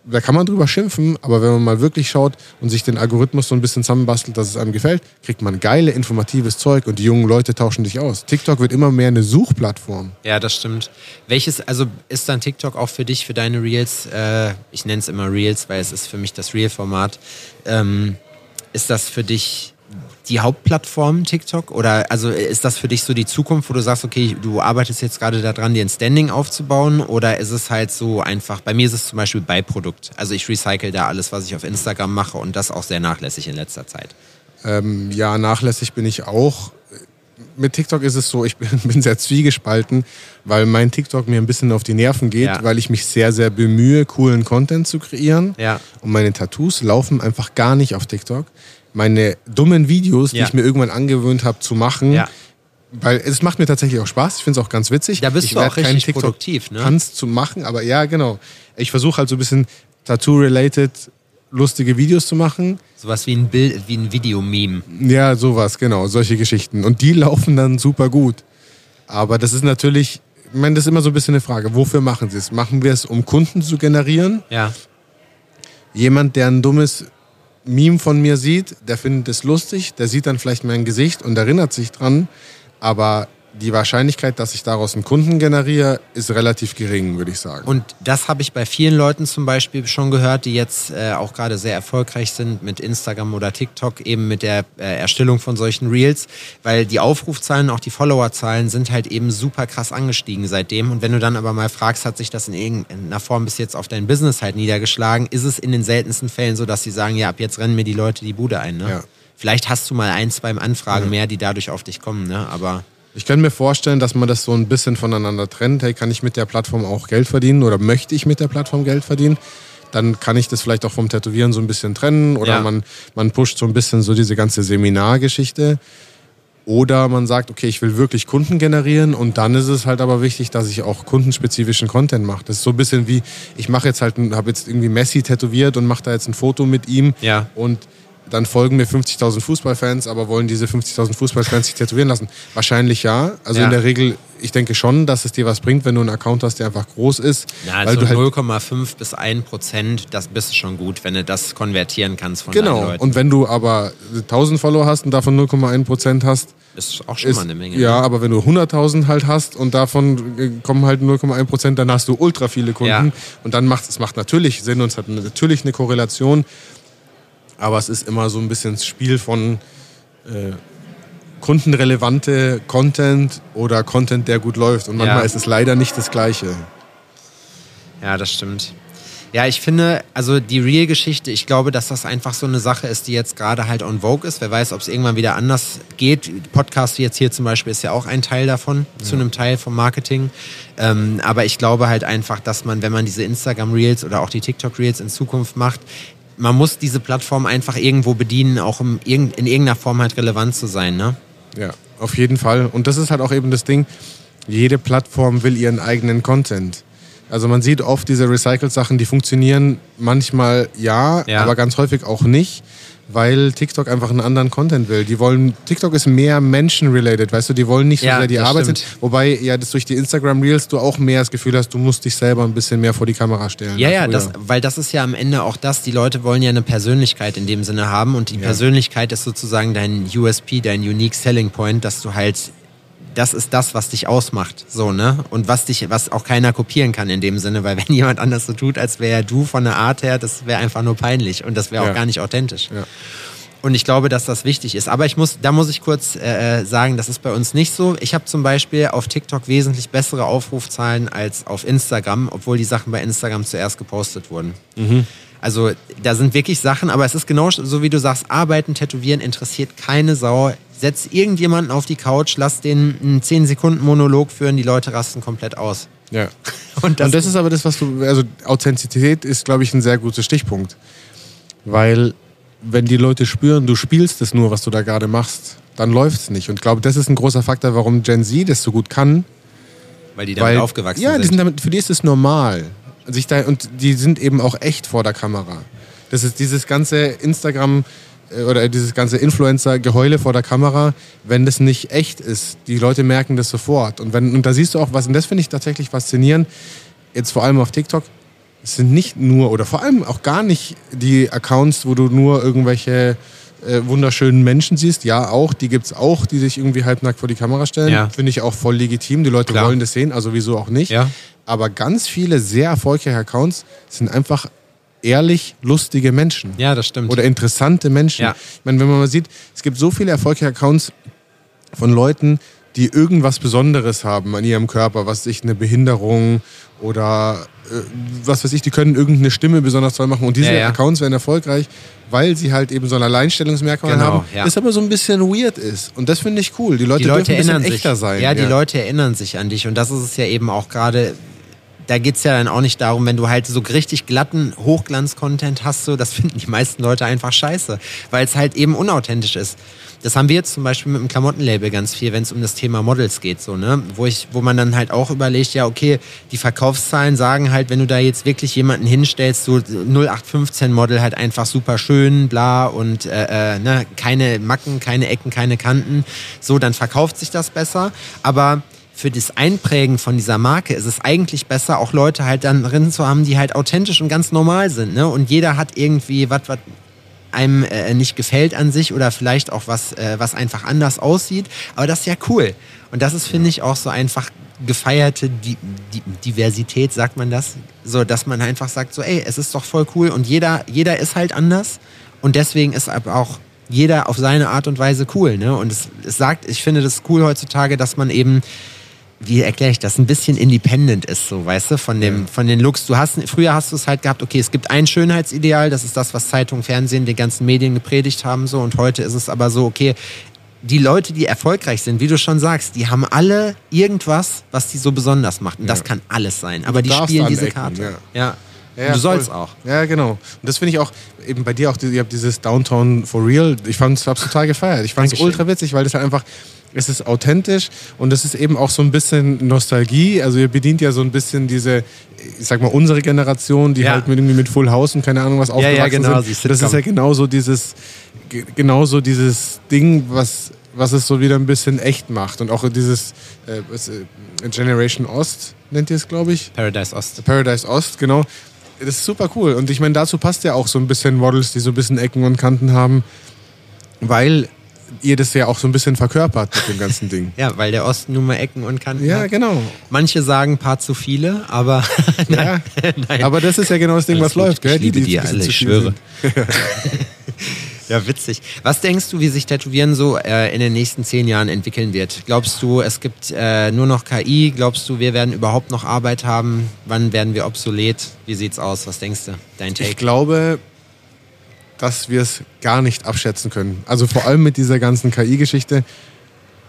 da kann man drüber schimpfen, aber wenn man mal wirklich schaut und sich den Algorithmus so ein bisschen zusammenbastelt, dass es einem gefällt, kriegt man geile, informatives Zeug und die jungen Leute tauschen dich aus. TikTok wird immer mehr eine Suchplattform. Ja, das stimmt. Welches, also ist dann TikTok auch für dich, für deine Reels, äh, ich nenne es immer Reels, weil es ist für mich das Reel-Format, ähm, ist das für dich die Hauptplattform TikTok? Oder also ist das für dich so die Zukunft, wo du sagst, okay, du arbeitest jetzt gerade daran, dir ein Standing aufzubauen? Oder ist es halt so einfach, bei mir ist es zum Beispiel Beiprodukt. Also ich recycle da alles, was ich auf Instagram mache und das auch sehr nachlässig in letzter Zeit. Ähm, ja, nachlässig bin ich auch. Mit TikTok ist es so, ich bin, bin sehr zwiegespalten, weil mein TikTok mir ein bisschen auf die Nerven geht, Ja. weil ich mich sehr, sehr bemühe, coolen Content zu kreieren. Ja. Und meine Tattoos laufen einfach gar nicht auf TikTok. Meine dummen Videos, die Ja. ich mir irgendwann angewöhnt habe zu machen, Ja. weil es macht mir tatsächlich auch Spaß. Ich finde es auch ganz witzig. Da bist ich du auch richtig produktiv, ne? Tanz zu machen, aber ja, genau. Ich versuche halt so ein bisschen Tattoo-related lustige Videos zu machen. Sowas wie ein Bild, wie ein Videomeme. Ja, sowas, genau, solche Geschichten. Und die laufen dann super gut. Aber das ist natürlich, ich meine, das ist immer so ein bisschen eine Frage, wofür machen sie es? Machen wir es, um Kunden zu generieren? Ja. Jemand, der ein dummes Meme von mir sieht, der findet es lustig, der sieht dann vielleicht mein Gesicht und erinnert sich dran. Aber die Wahrscheinlichkeit, dass ich daraus einen Kunden generiere, ist relativ gering, würde ich sagen. Und das habe ich bei vielen Leuten zum Beispiel schon gehört, die jetzt äh, auch gerade sehr erfolgreich sind mit Instagram oder TikTok, eben mit der äh, Erstellung von solchen Reels, weil die Aufrufzahlen, auch die Followerzahlen sind halt eben super krass angestiegen seitdem. Und wenn du dann aber mal fragst, hat sich das in irgendeiner Form bis jetzt auf dein Business halt niedergeschlagen, ist es in den seltensten Fällen so, dass sie sagen, ja, ab jetzt rennen mir die Leute die Bude ein. Ne? Ja. Vielleicht hast du mal ein, zwei Anfragen mehr, die dadurch auf dich kommen, ne? aber... Ich kann mir vorstellen, dass man das so ein bisschen voneinander trennt. Hey, kann ich mit der Plattform auch Geld verdienen oder möchte ich mit der Plattform Geld verdienen? Dann kann ich das vielleicht auch vom Tätowieren so ein bisschen trennen oder Ja. man, man pusht so ein bisschen so diese ganze Seminargeschichte. Oder man sagt, okay, ich will wirklich Kunden generieren und dann ist es halt aber wichtig, dass ich auch kundenspezifischen Content mache. Das ist so ein bisschen wie, ich mache jetzt halt, habe jetzt irgendwie Messi tätowiert und mache da jetzt ein Foto mit ihm Ja. und dann folgen mir 50.000 Fußballfans, aber wollen diese 50.000 Fußballfans sich tätowieren lassen? Wahrscheinlich ja. Also Ja. in der Regel, ich denke schon, dass es dir was bringt, wenn du einen Account hast, der einfach groß ist. Ja, weil also du halt 0,5 bis 1 Prozent, das bist schon gut, wenn du das konvertieren kannst von deinen Genau. Leuten. Und wenn du aber 1000 Follower hast und davon 0,1 Prozent hast, ist auch schon ist, mal eine Menge. ja, ne? aber wenn du 100.000 halt hast und davon äh, kommen halt 0,1 Prozent, dann hast du ultra viele Kunden. Ja. Und dann macht es macht natürlich Sinn und es hat natürlich eine Korrelation. Aber es ist immer so ein bisschen das Spiel von äh, kundenrelevante Content oder Content, der gut läuft. Und manchmal Ja. ist es leider nicht das Gleiche. Ja, das stimmt. Ja, ich finde, also die Real-Geschichte, ich glaube, dass das einfach so eine Sache ist, die jetzt gerade halt on Vogue ist. Wer weiß, ob es irgendwann wieder anders geht. Podcast wie jetzt hier zum Beispiel ist ja auch ein Teil davon, zu einem Teil vom Marketing. Ähm, aber ich glaube halt einfach, dass man, wenn man diese Instagram-Reels oder auch die TikTok-Reels in Zukunft macht, man muss diese Plattform einfach irgendwo bedienen, auch um irgend- in irgendeiner Form halt relevant zu sein, ne? Ja, auf jeden Fall. Und das ist halt auch eben das Ding, jede Plattform will ihren eigenen Content. Also man sieht oft diese Recycled-Sachen, die funktionieren manchmal ja, Ja. aber ganz häufig auch nicht, weil TikTok einfach einen anderen Content will. Die wollen, TikTok ist mehr Menschen-related, weißt du, die wollen nicht so Ja, sehr die Arbeit stimmt. sind. Wobei ja das durch die Instagram-Reels du auch mehr das Gefühl hast, du musst dich selber ein bisschen mehr vor die Kamera stellen. Ja, ja, früher. das, weil das ist ja am Ende auch das, die Leute wollen ja eine Persönlichkeit in dem Sinne haben und die Persönlichkeit ist sozusagen dein USP, dein Unique Selling Point, dass du halt, das ist das, was dich ausmacht, so, ne? Und was dich, was auch keiner kopieren kann in dem Sinne, weil wenn jemand anders so tut, als wäre du von der Art her, das wäre einfach nur peinlich und das wäre auch Ja. gar nicht authentisch. Ja. Und ich glaube, dass das wichtig ist. Aber ich muss, da muss ich kurz äh, sagen, das ist bei uns nicht so. Ich habe zum Beispiel auf TikTok wesentlich bessere Aufrufzahlen als auf Instagram, obwohl die Sachen bei Instagram zuerst gepostet wurden. Also da sind wirklich Sachen, aber es ist genau so, wie du sagst, Arbeiten, Tätowieren interessiert keine Sau. Setz irgendjemanden auf die Couch, lass den einen 10 Sekunden Monolog führen, die Leute rasten komplett aus. Ja. Und Und das ist aber das, was du, also Authentizität ist, glaube ich, ein sehr guter Stichpunkt. Weil, wenn die Leute spüren, du spielst es nur, was du da gerade machst, dann läuft es nicht. Und ich glaube, das ist ein großer Faktor, warum Gen Z das so gut kann. weil die damit weil, aufgewachsen ja, sind. die sind damit, für die ist es normal. Sich da, und die sind eben auch echt vor der Kamera. Das ist dieses ganze Instagram äh, oder dieses ganze Influencer-Geheule vor der Kamera, wenn das nicht echt ist. Die Leute merken das sofort. Und, wenn, und da siehst du auch was, und das finde ich tatsächlich faszinierend, jetzt vor allem auf TikTok, es sind nicht nur oder vor allem auch gar nicht die Accounts, wo du nur irgendwelche äh, wunderschönen Menschen siehst. Ja, auch, die gibt es auch, die sich irgendwie halbnackt vor die Kamera stellen. Ja. Finde ich auch voll legitim. Die Leute Klar. wollen das sehen, also wieso auch nicht. Ja. Aber ganz viele sehr erfolgreiche Accounts sind einfach ehrlich lustige Menschen. ja, das stimmt. Oder interessante Menschen. Ja. Ich meine, wenn man mal sieht, es gibt so viele erfolgreiche Accounts von Leuten, die irgendwas Besonderes haben an ihrem Körper, was sich eine Behinderung oder was weiß ich, die können irgendeine Stimme besonders toll machen. Und diese Ja, ja. Accounts werden erfolgreich, weil sie halt eben so ein Alleinstellungsmerkmal Genau, haben, ja. das aber so ein bisschen weird ist. Und das finde ich cool. Die Leute, die Leute dürfen ein bisschen erinnern sich. echter sein. Ja, die Leute erinnern sich an dich. Und das ist es ja eben auch gerade. Da geht's ja dann auch nicht darum, wenn du halt so richtig glatten Hochglanz-Content hast, so, das finden die meisten Leute einfach scheiße, weil es halt eben unauthentisch ist. Das haben wir jetzt zum Beispiel mit dem Klamottenlabel ganz viel, wenn es um das Thema Models geht, so, ne? Wo ich, wo man dann halt auch überlegt, ja, okay, die Verkaufszahlen sagen halt, wenn du da jetzt wirklich jemanden hinstellst, so 0815 Model halt einfach super schön, bla und äh, äh, ne, keine Macken, keine Ecken, keine Kanten, so, dann verkauft sich das besser. Aber für das Einprägen von dieser Marke ist es eigentlich besser, auch Leute halt dann drin zu haben, die halt authentisch und ganz normal sind. Ne? Und jeder hat irgendwie was, was einem äh, nicht gefällt an sich oder vielleicht auch was, äh, was einfach anders aussieht. Aber das ist ja cool. Und das ist, finde ich, auch so einfach gefeierte Di Di Diversität, sagt man das. So, dass man einfach sagt, so, ey, es ist doch voll cool und jeder, jeder ist halt anders. Und deswegen ist aber auch jeder auf seine Art und Weise cool. Ne? Und es, es sagt, ich finde das cool heutzutage, dass man eben wie erkläre ich das, ein bisschen independent ist, so, weißt du, von dem, von den Looks. Du hast, früher hast du es halt gehabt, okay, es gibt ein Schönheitsideal, das ist das, was Zeitung, Fernsehen, die ganzen Medien gepredigt haben, so, und heute ist es aber so, okay, die Leute, die erfolgreich sind, wie du schon sagst, die haben alle irgendwas, was die so besonders macht. Und das Ja. kann alles sein. Aber die darfst spielen diese anecken, Karte. ja. ja. Ja, du sollst voll. auch. Ja, genau. Und das finde ich auch, eben bei dir auch, ihr habt dieses Downtown for Real, ich fand es total gefeiert. Ich fand es ultra witzig, weil das halt einfach, es ist authentisch und es ist eben auch so ein bisschen Nostalgie. Also ihr bedient ja so ein bisschen diese, ich sag mal, unsere Generation, die ja. halt mit, mit Full House und keine Ahnung was aufgewachsen ja, ja, genau, sind. Das ist ja genauso dieses, genauso dieses Ding, was was es so wieder ein bisschen echt macht. Und auch dieses äh, äh Generation Ost nennt ihr es, glaube ich. Paradise Ost. Paradise Ost, genau. Das ist super cool. Und ich meine, dazu passt ja auch so ein bisschen Models, die so ein bisschen Ecken und Kanten haben, weil ihr das ja auch so ein bisschen verkörpert mit dem ganzen Ding. ja, weil der Osten nun mal Ecken und Kanten ja, hat. Ja, genau. Manche sagen ein paar zu viele, aber nein, ja, nein. Aber das ist ja genau das Ding, Alles was gut. läuft. Gell? Ich liebe die, die, die alle, ich schwöre. Ja, witzig. Was denkst du, wie sich Tätowieren so äh, in den nächsten zehn Jahren entwickeln wird? Glaubst du, es gibt äh, nur noch KI? Glaubst du, wir werden überhaupt noch Arbeit haben? Wann werden wir obsolet? Wie sieht's aus? Was denkst du? Dein Take? Ich glaube, dass wir es gar nicht abschätzen können. Also vor allem mit dieser ganzen KI-Geschichte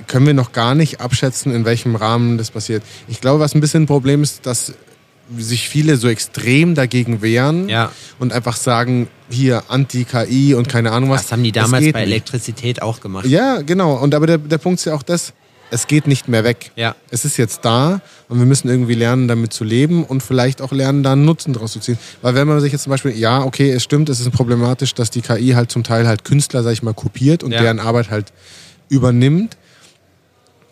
können wir noch gar nicht abschätzen, in welchem Rahmen das passiert. Ich glaube, was ein bisschen ein Problem ist, dass sich viele so extrem dagegen wehren ja. und einfach sagen, hier Anti-KI und keine Ahnung was. Das haben die damals bei Elektrizität auch gemacht. Ja, genau. Und aber der, der Punkt ist ja auch das, es geht nicht mehr weg. Ja. Es ist jetzt da und wir müssen irgendwie lernen, damit zu leben und vielleicht auch lernen, da einen Nutzen draus zu ziehen. Weil wenn man sich jetzt zum Beispiel, ja, okay, es stimmt, es ist problematisch, dass die KI halt zum Teil halt Künstler, sag ich mal, kopiert und ja. deren Arbeit halt übernimmt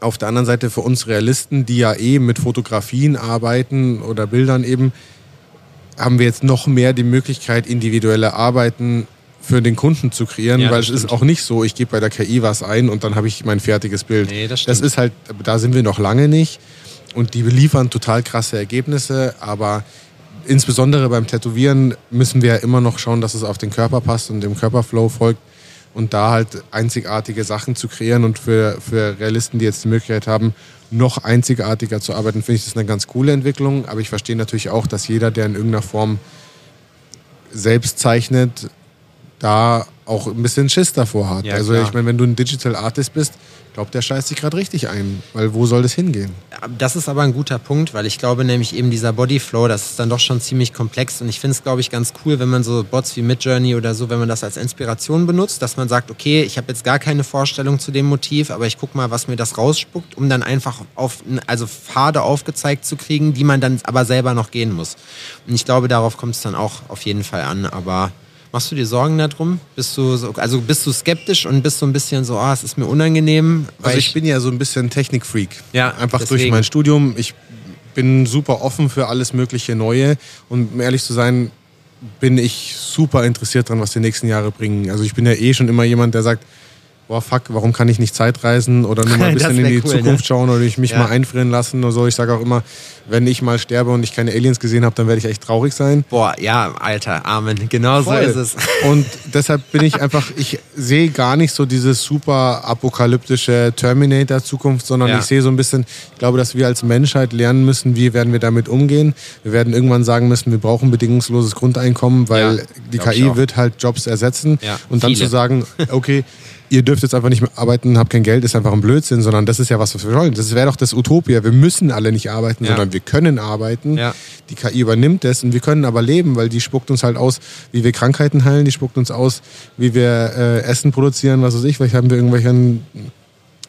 auf der anderen Seite für uns Realisten, die ja eh mit Fotografien arbeiten oder Bildern eben, haben wir jetzt noch mehr die Möglichkeit, individuelle Arbeiten für den Kunden zu kreieren, ja, weil es ist auch nicht so, ich gebe bei der KI was ein und dann habe ich mein fertiges Bild. Nee, das, das ist halt, da sind wir noch lange nicht und die liefern total krasse Ergebnisse, aber insbesondere beim Tätowieren müssen wir ja immer noch schauen, dass es auf den Körper passt und dem Körperflow folgt und da halt einzigartige Sachen zu kreieren und für, für Realisten, die jetzt die Möglichkeit haben, noch einzigartiger zu arbeiten, finde ich das eine ganz coole Entwicklung. Aber ich verstehe natürlich auch, dass jeder, der in irgendeiner Form selbst zeichnet, da auch ein bisschen Schiss davor hat. Ja, also klar. ich meine, wenn du ein Digital Artist bist, glaube, der scheißt sich gerade richtig ein, weil wo soll das hingehen? Das ist aber ein guter Punkt, weil ich glaube nämlich eben dieser Bodyflow, das ist dann doch schon ziemlich komplex und ich finde es, glaube ich, ganz cool, wenn man so Bots wie Midjourney oder so, wenn man das als Inspiration benutzt, dass man sagt, okay, ich habe jetzt gar keine Vorstellung zu dem Motiv, aber ich gucke mal, was mir das rausspuckt, um dann einfach auf, also Pfade aufgezeigt zu kriegen, die man dann aber selber noch gehen muss. Und ich glaube, darauf kommt es dann auch auf jeden Fall an, aber Machst du dir Sorgen darum? Bist du so, also bist du skeptisch und bist so ein bisschen so, ah, es ist mir unangenehm? Also ich, ich, bin ja so ein bisschen Technikfreak. Ja, einfach deswegen. durch mein Studium. Ich bin super offen für alles mögliche Neue und um ehrlich zu sein, bin ich super interessiert daran, was die nächsten Jahre bringen. Also ich bin ja eh schon immer jemand, der sagt, boah, fuck, warum kann ich nicht Zeitreisen oder nur mal ein bisschen in die cool, Zukunft ne? schauen oder ich mich ja. mal einfrieren lassen oder so. Ich sage auch immer, wenn ich mal sterbe und ich keine Aliens gesehen habe, dann werde ich echt traurig sein. Boah, ja, Alter, Amen. Genau Voll. so ist es. Und deshalb bin ich einfach, ich sehe gar nicht so diese super apokalyptische Terminator-Zukunft, sondern ja. ich sehe so ein bisschen, ich glaube, dass wir als Menschheit lernen müssen, wie werden wir damit umgehen. Wir werden irgendwann sagen müssen, wir brauchen bedingungsloses Grundeinkommen, weil ja, die KI wird halt Jobs ersetzen. Und dann Viele. zu sagen, okay, ihr dürft jetzt einfach nicht mehr arbeiten, habt kein Geld, ist einfach ein Blödsinn, sondern das ist ja was, was wir wollen. Das wäre doch das Utopia. Wir müssen alle nicht arbeiten, ja. sondern wir können arbeiten. Ja. Die KI übernimmt das und wir können aber leben, weil die spuckt uns halt aus, wie wir Krankheiten heilen, die spuckt uns aus, wie wir äh, Essen produzieren, was weiß ich. Vielleicht haben wir irgendwelche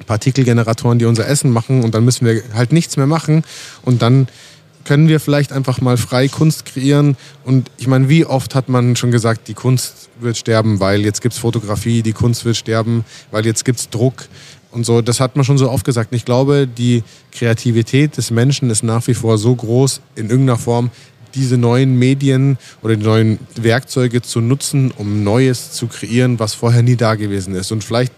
Partikelgeneratoren, die unser Essen machen und dann müssen wir halt nichts mehr machen und dann können wir vielleicht einfach mal frei Kunst kreieren. Und ich meine, wie oft hat man schon gesagt, die Kunst wird sterben, weil jetzt gibt es Fotografie, die Kunst wird sterben, weil jetzt gibt es Druck und so. Das hat man schon so oft gesagt. Und ich glaube, die Kreativität des Menschen ist nach wie vor so groß in irgendeiner Form, diese neuen Medien oder die neuen Werkzeuge zu nutzen, um Neues zu kreieren, was vorher nie da gewesen ist. Und vielleicht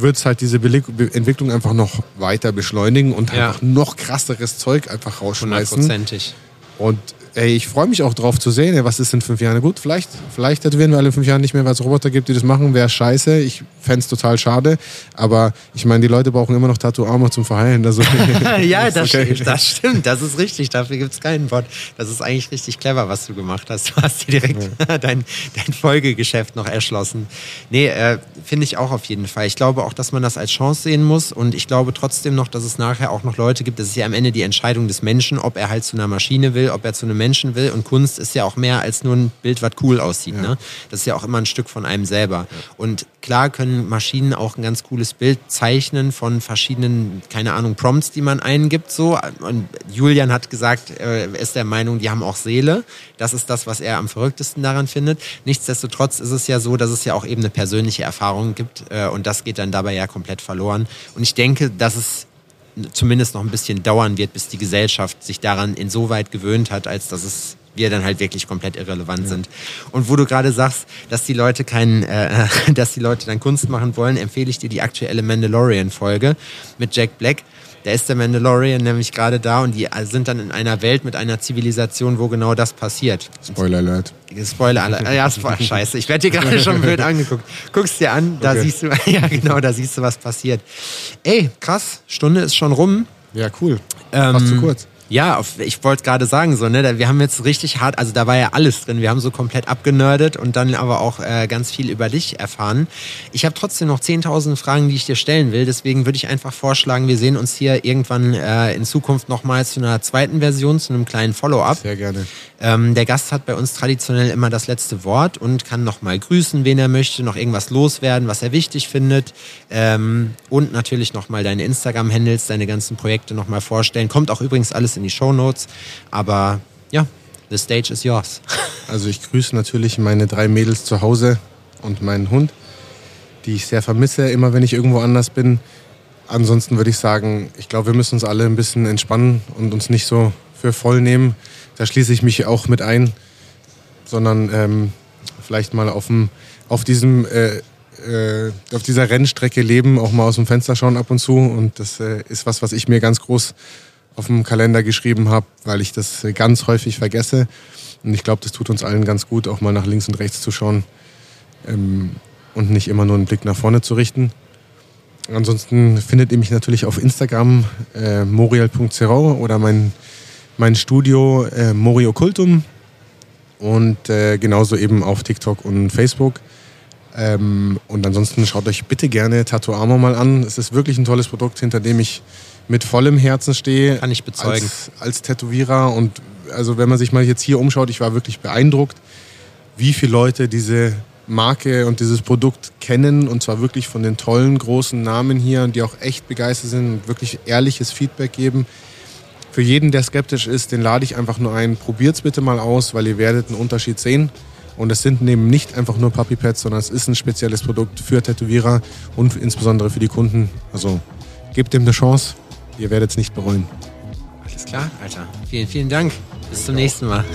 wird es halt diese Entwicklung einfach noch weiter beschleunigen und ja. einfach noch krasseres Zeug einfach rausschmeißen. Hundertprozentig. Und ey, ich freue mich auch drauf zu sehen, ey, was ist in fünf Jahren. Gut, vielleicht, vielleicht tätowieren wir alle fünf Jahren nicht mehr, weil es Roboter gibt, die das machen, wäre scheiße. Ich fände es total schade. Aber ich meine, die Leute brauchen immer noch Tattoo-Arme zum Verheilen. Also, ja, das, okay. stimmt, das stimmt. Das ist richtig. Dafür gibt es keinen Wort. Das ist eigentlich richtig clever, was du gemacht hast. Du hast dir direkt ja. dein, dein Folgegeschäft noch erschlossen. Nee, äh, finde ich auch auf jeden Fall. Ich glaube auch, dass man das als Chance sehen muss. Und ich glaube trotzdem noch, dass es nachher auch noch Leute gibt. Das ist ja am Ende die Entscheidung des Menschen, ob er halt zu einer Maschine will, ob er zu einem Menschen Menschen will. Und Kunst ist ja auch mehr als nur ein Bild, was cool aussieht. Ja. Ne? Das ist ja auch immer ein Stück von einem selber. Ja. Und klar können Maschinen auch ein ganz cooles Bild zeichnen von verschiedenen, keine Ahnung, Prompts, die man eingibt. So. Und Julian hat gesagt, er ist der Meinung, die haben auch Seele. Das ist das, was er am verrücktesten daran findet. Nichtsdestotrotz ist es ja so, dass es ja auch eben eine persönliche Erfahrung gibt. Äh, und das geht dann dabei ja komplett verloren. Und ich denke, dass es zumindest noch ein bisschen dauern wird, bis die Gesellschaft sich daran insoweit gewöhnt hat, als dass es wir dann halt wirklich komplett irrelevant ja. sind. Und wo du gerade sagst, dass die Leute keinen, äh, dass die Leute dann Kunst machen wollen, empfehle ich dir die aktuelle Mandalorian-Folge mit Jack Black da ist der Mandalorian nämlich gerade da und die sind dann in einer Welt mit einer Zivilisation, wo genau das passiert. Spoiler Alert. Spoiler Alert. Ja, scheiße. Ich werde dir gerade schon blöd angeguckt. Guckst dir an, da okay. siehst du, ja genau, da siehst du, was passiert. Ey, krass, Stunde ist schon rum. Ja, cool. Ähm, Fast zu kurz. Ja, ich wollte gerade sagen, so, ne, wir haben jetzt richtig hart, also da war ja alles drin. Wir haben so komplett abgenördet und dann aber auch äh, ganz viel über dich erfahren. Ich habe trotzdem noch 10.000 Fragen, die ich dir stellen will. Deswegen würde ich einfach vorschlagen, wir sehen uns hier irgendwann äh, in Zukunft nochmal zu einer zweiten Version, zu einem kleinen Follow-up. Sehr gerne. Ähm, der Gast hat bei uns traditionell immer das letzte Wort und kann nochmal grüßen, wen er möchte, noch irgendwas loswerden, was er wichtig findet. Ähm, und natürlich nochmal deine Instagram-Handles, deine ganzen Projekte nochmal vorstellen. Kommt auch übrigens alles in die Show Notes. Aber ja, the stage is yours. Also ich grüße natürlich meine drei Mädels zu Hause und meinen Hund, die ich sehr vermisse, immer wenn ich irgendwo anders bin. Ansonsten würde ich sagen, ich glaube, wir müssen uns alle ein bisschen entspannen und uns nicht so für voll nehmen. Da schließe ich mich auch mit ein, sondern ähm, vielleicht mal auf, dem, auf diesem äh, äh, auf dieser Rennstrecke leben, auch mal aus dem Fenster schauen ab und zu. Und das äh, ist was, was ich mir ganz groß auf dem Kalender geschrieben habe, weil ich das ganz häufig vergesse. Und ich glaube, das tut uns allen ganz gut, auch mal nach links und rechts zu schauen ähm, und nicht immer nur einen Blick nach vorne zu richten. Ansonsten findet ihr mich natürlich auf Instagram äh, morial.zerau oder mein, mein Studio äh, Morio Kultum und äh, genauso eben auf TikTok und Facebook. Ähm, und ansonsten schaut euch bitte gerne Tattoo Armor mal an. Es ist wirklich ein tolles Produkt, hinter dem ich mit vollem Herzen stehe. Kann ich bezeugen. Als, als Tätowierer. Und also wenn man sich mal jetzt hier umschaut, ich war wirklich beeindruckt, wie viele Leute diese Marke und dieses Produkt kennen und zwar wirklich von den tollen großen Namen hier und die auch echt begeistert sind und wirklich ehrliches Feedback geben. Für jeden, der skeptisch ist, den lade ich einfach nur ein. Probiert es bitte mal aus, weil ihr werdet einen Unterschied sehen. Und es sind eben nicht einfach nur Puppy Pads, sondern es ist ein spezielles Produkt für Tätowierer und insbesondere für die Kunden. Also gebt dem eine Chance. Ihr werdet es nicht bereuen. Alles klar, Alter. Vielen, vielen Dank. Bis zum nächsten Mal.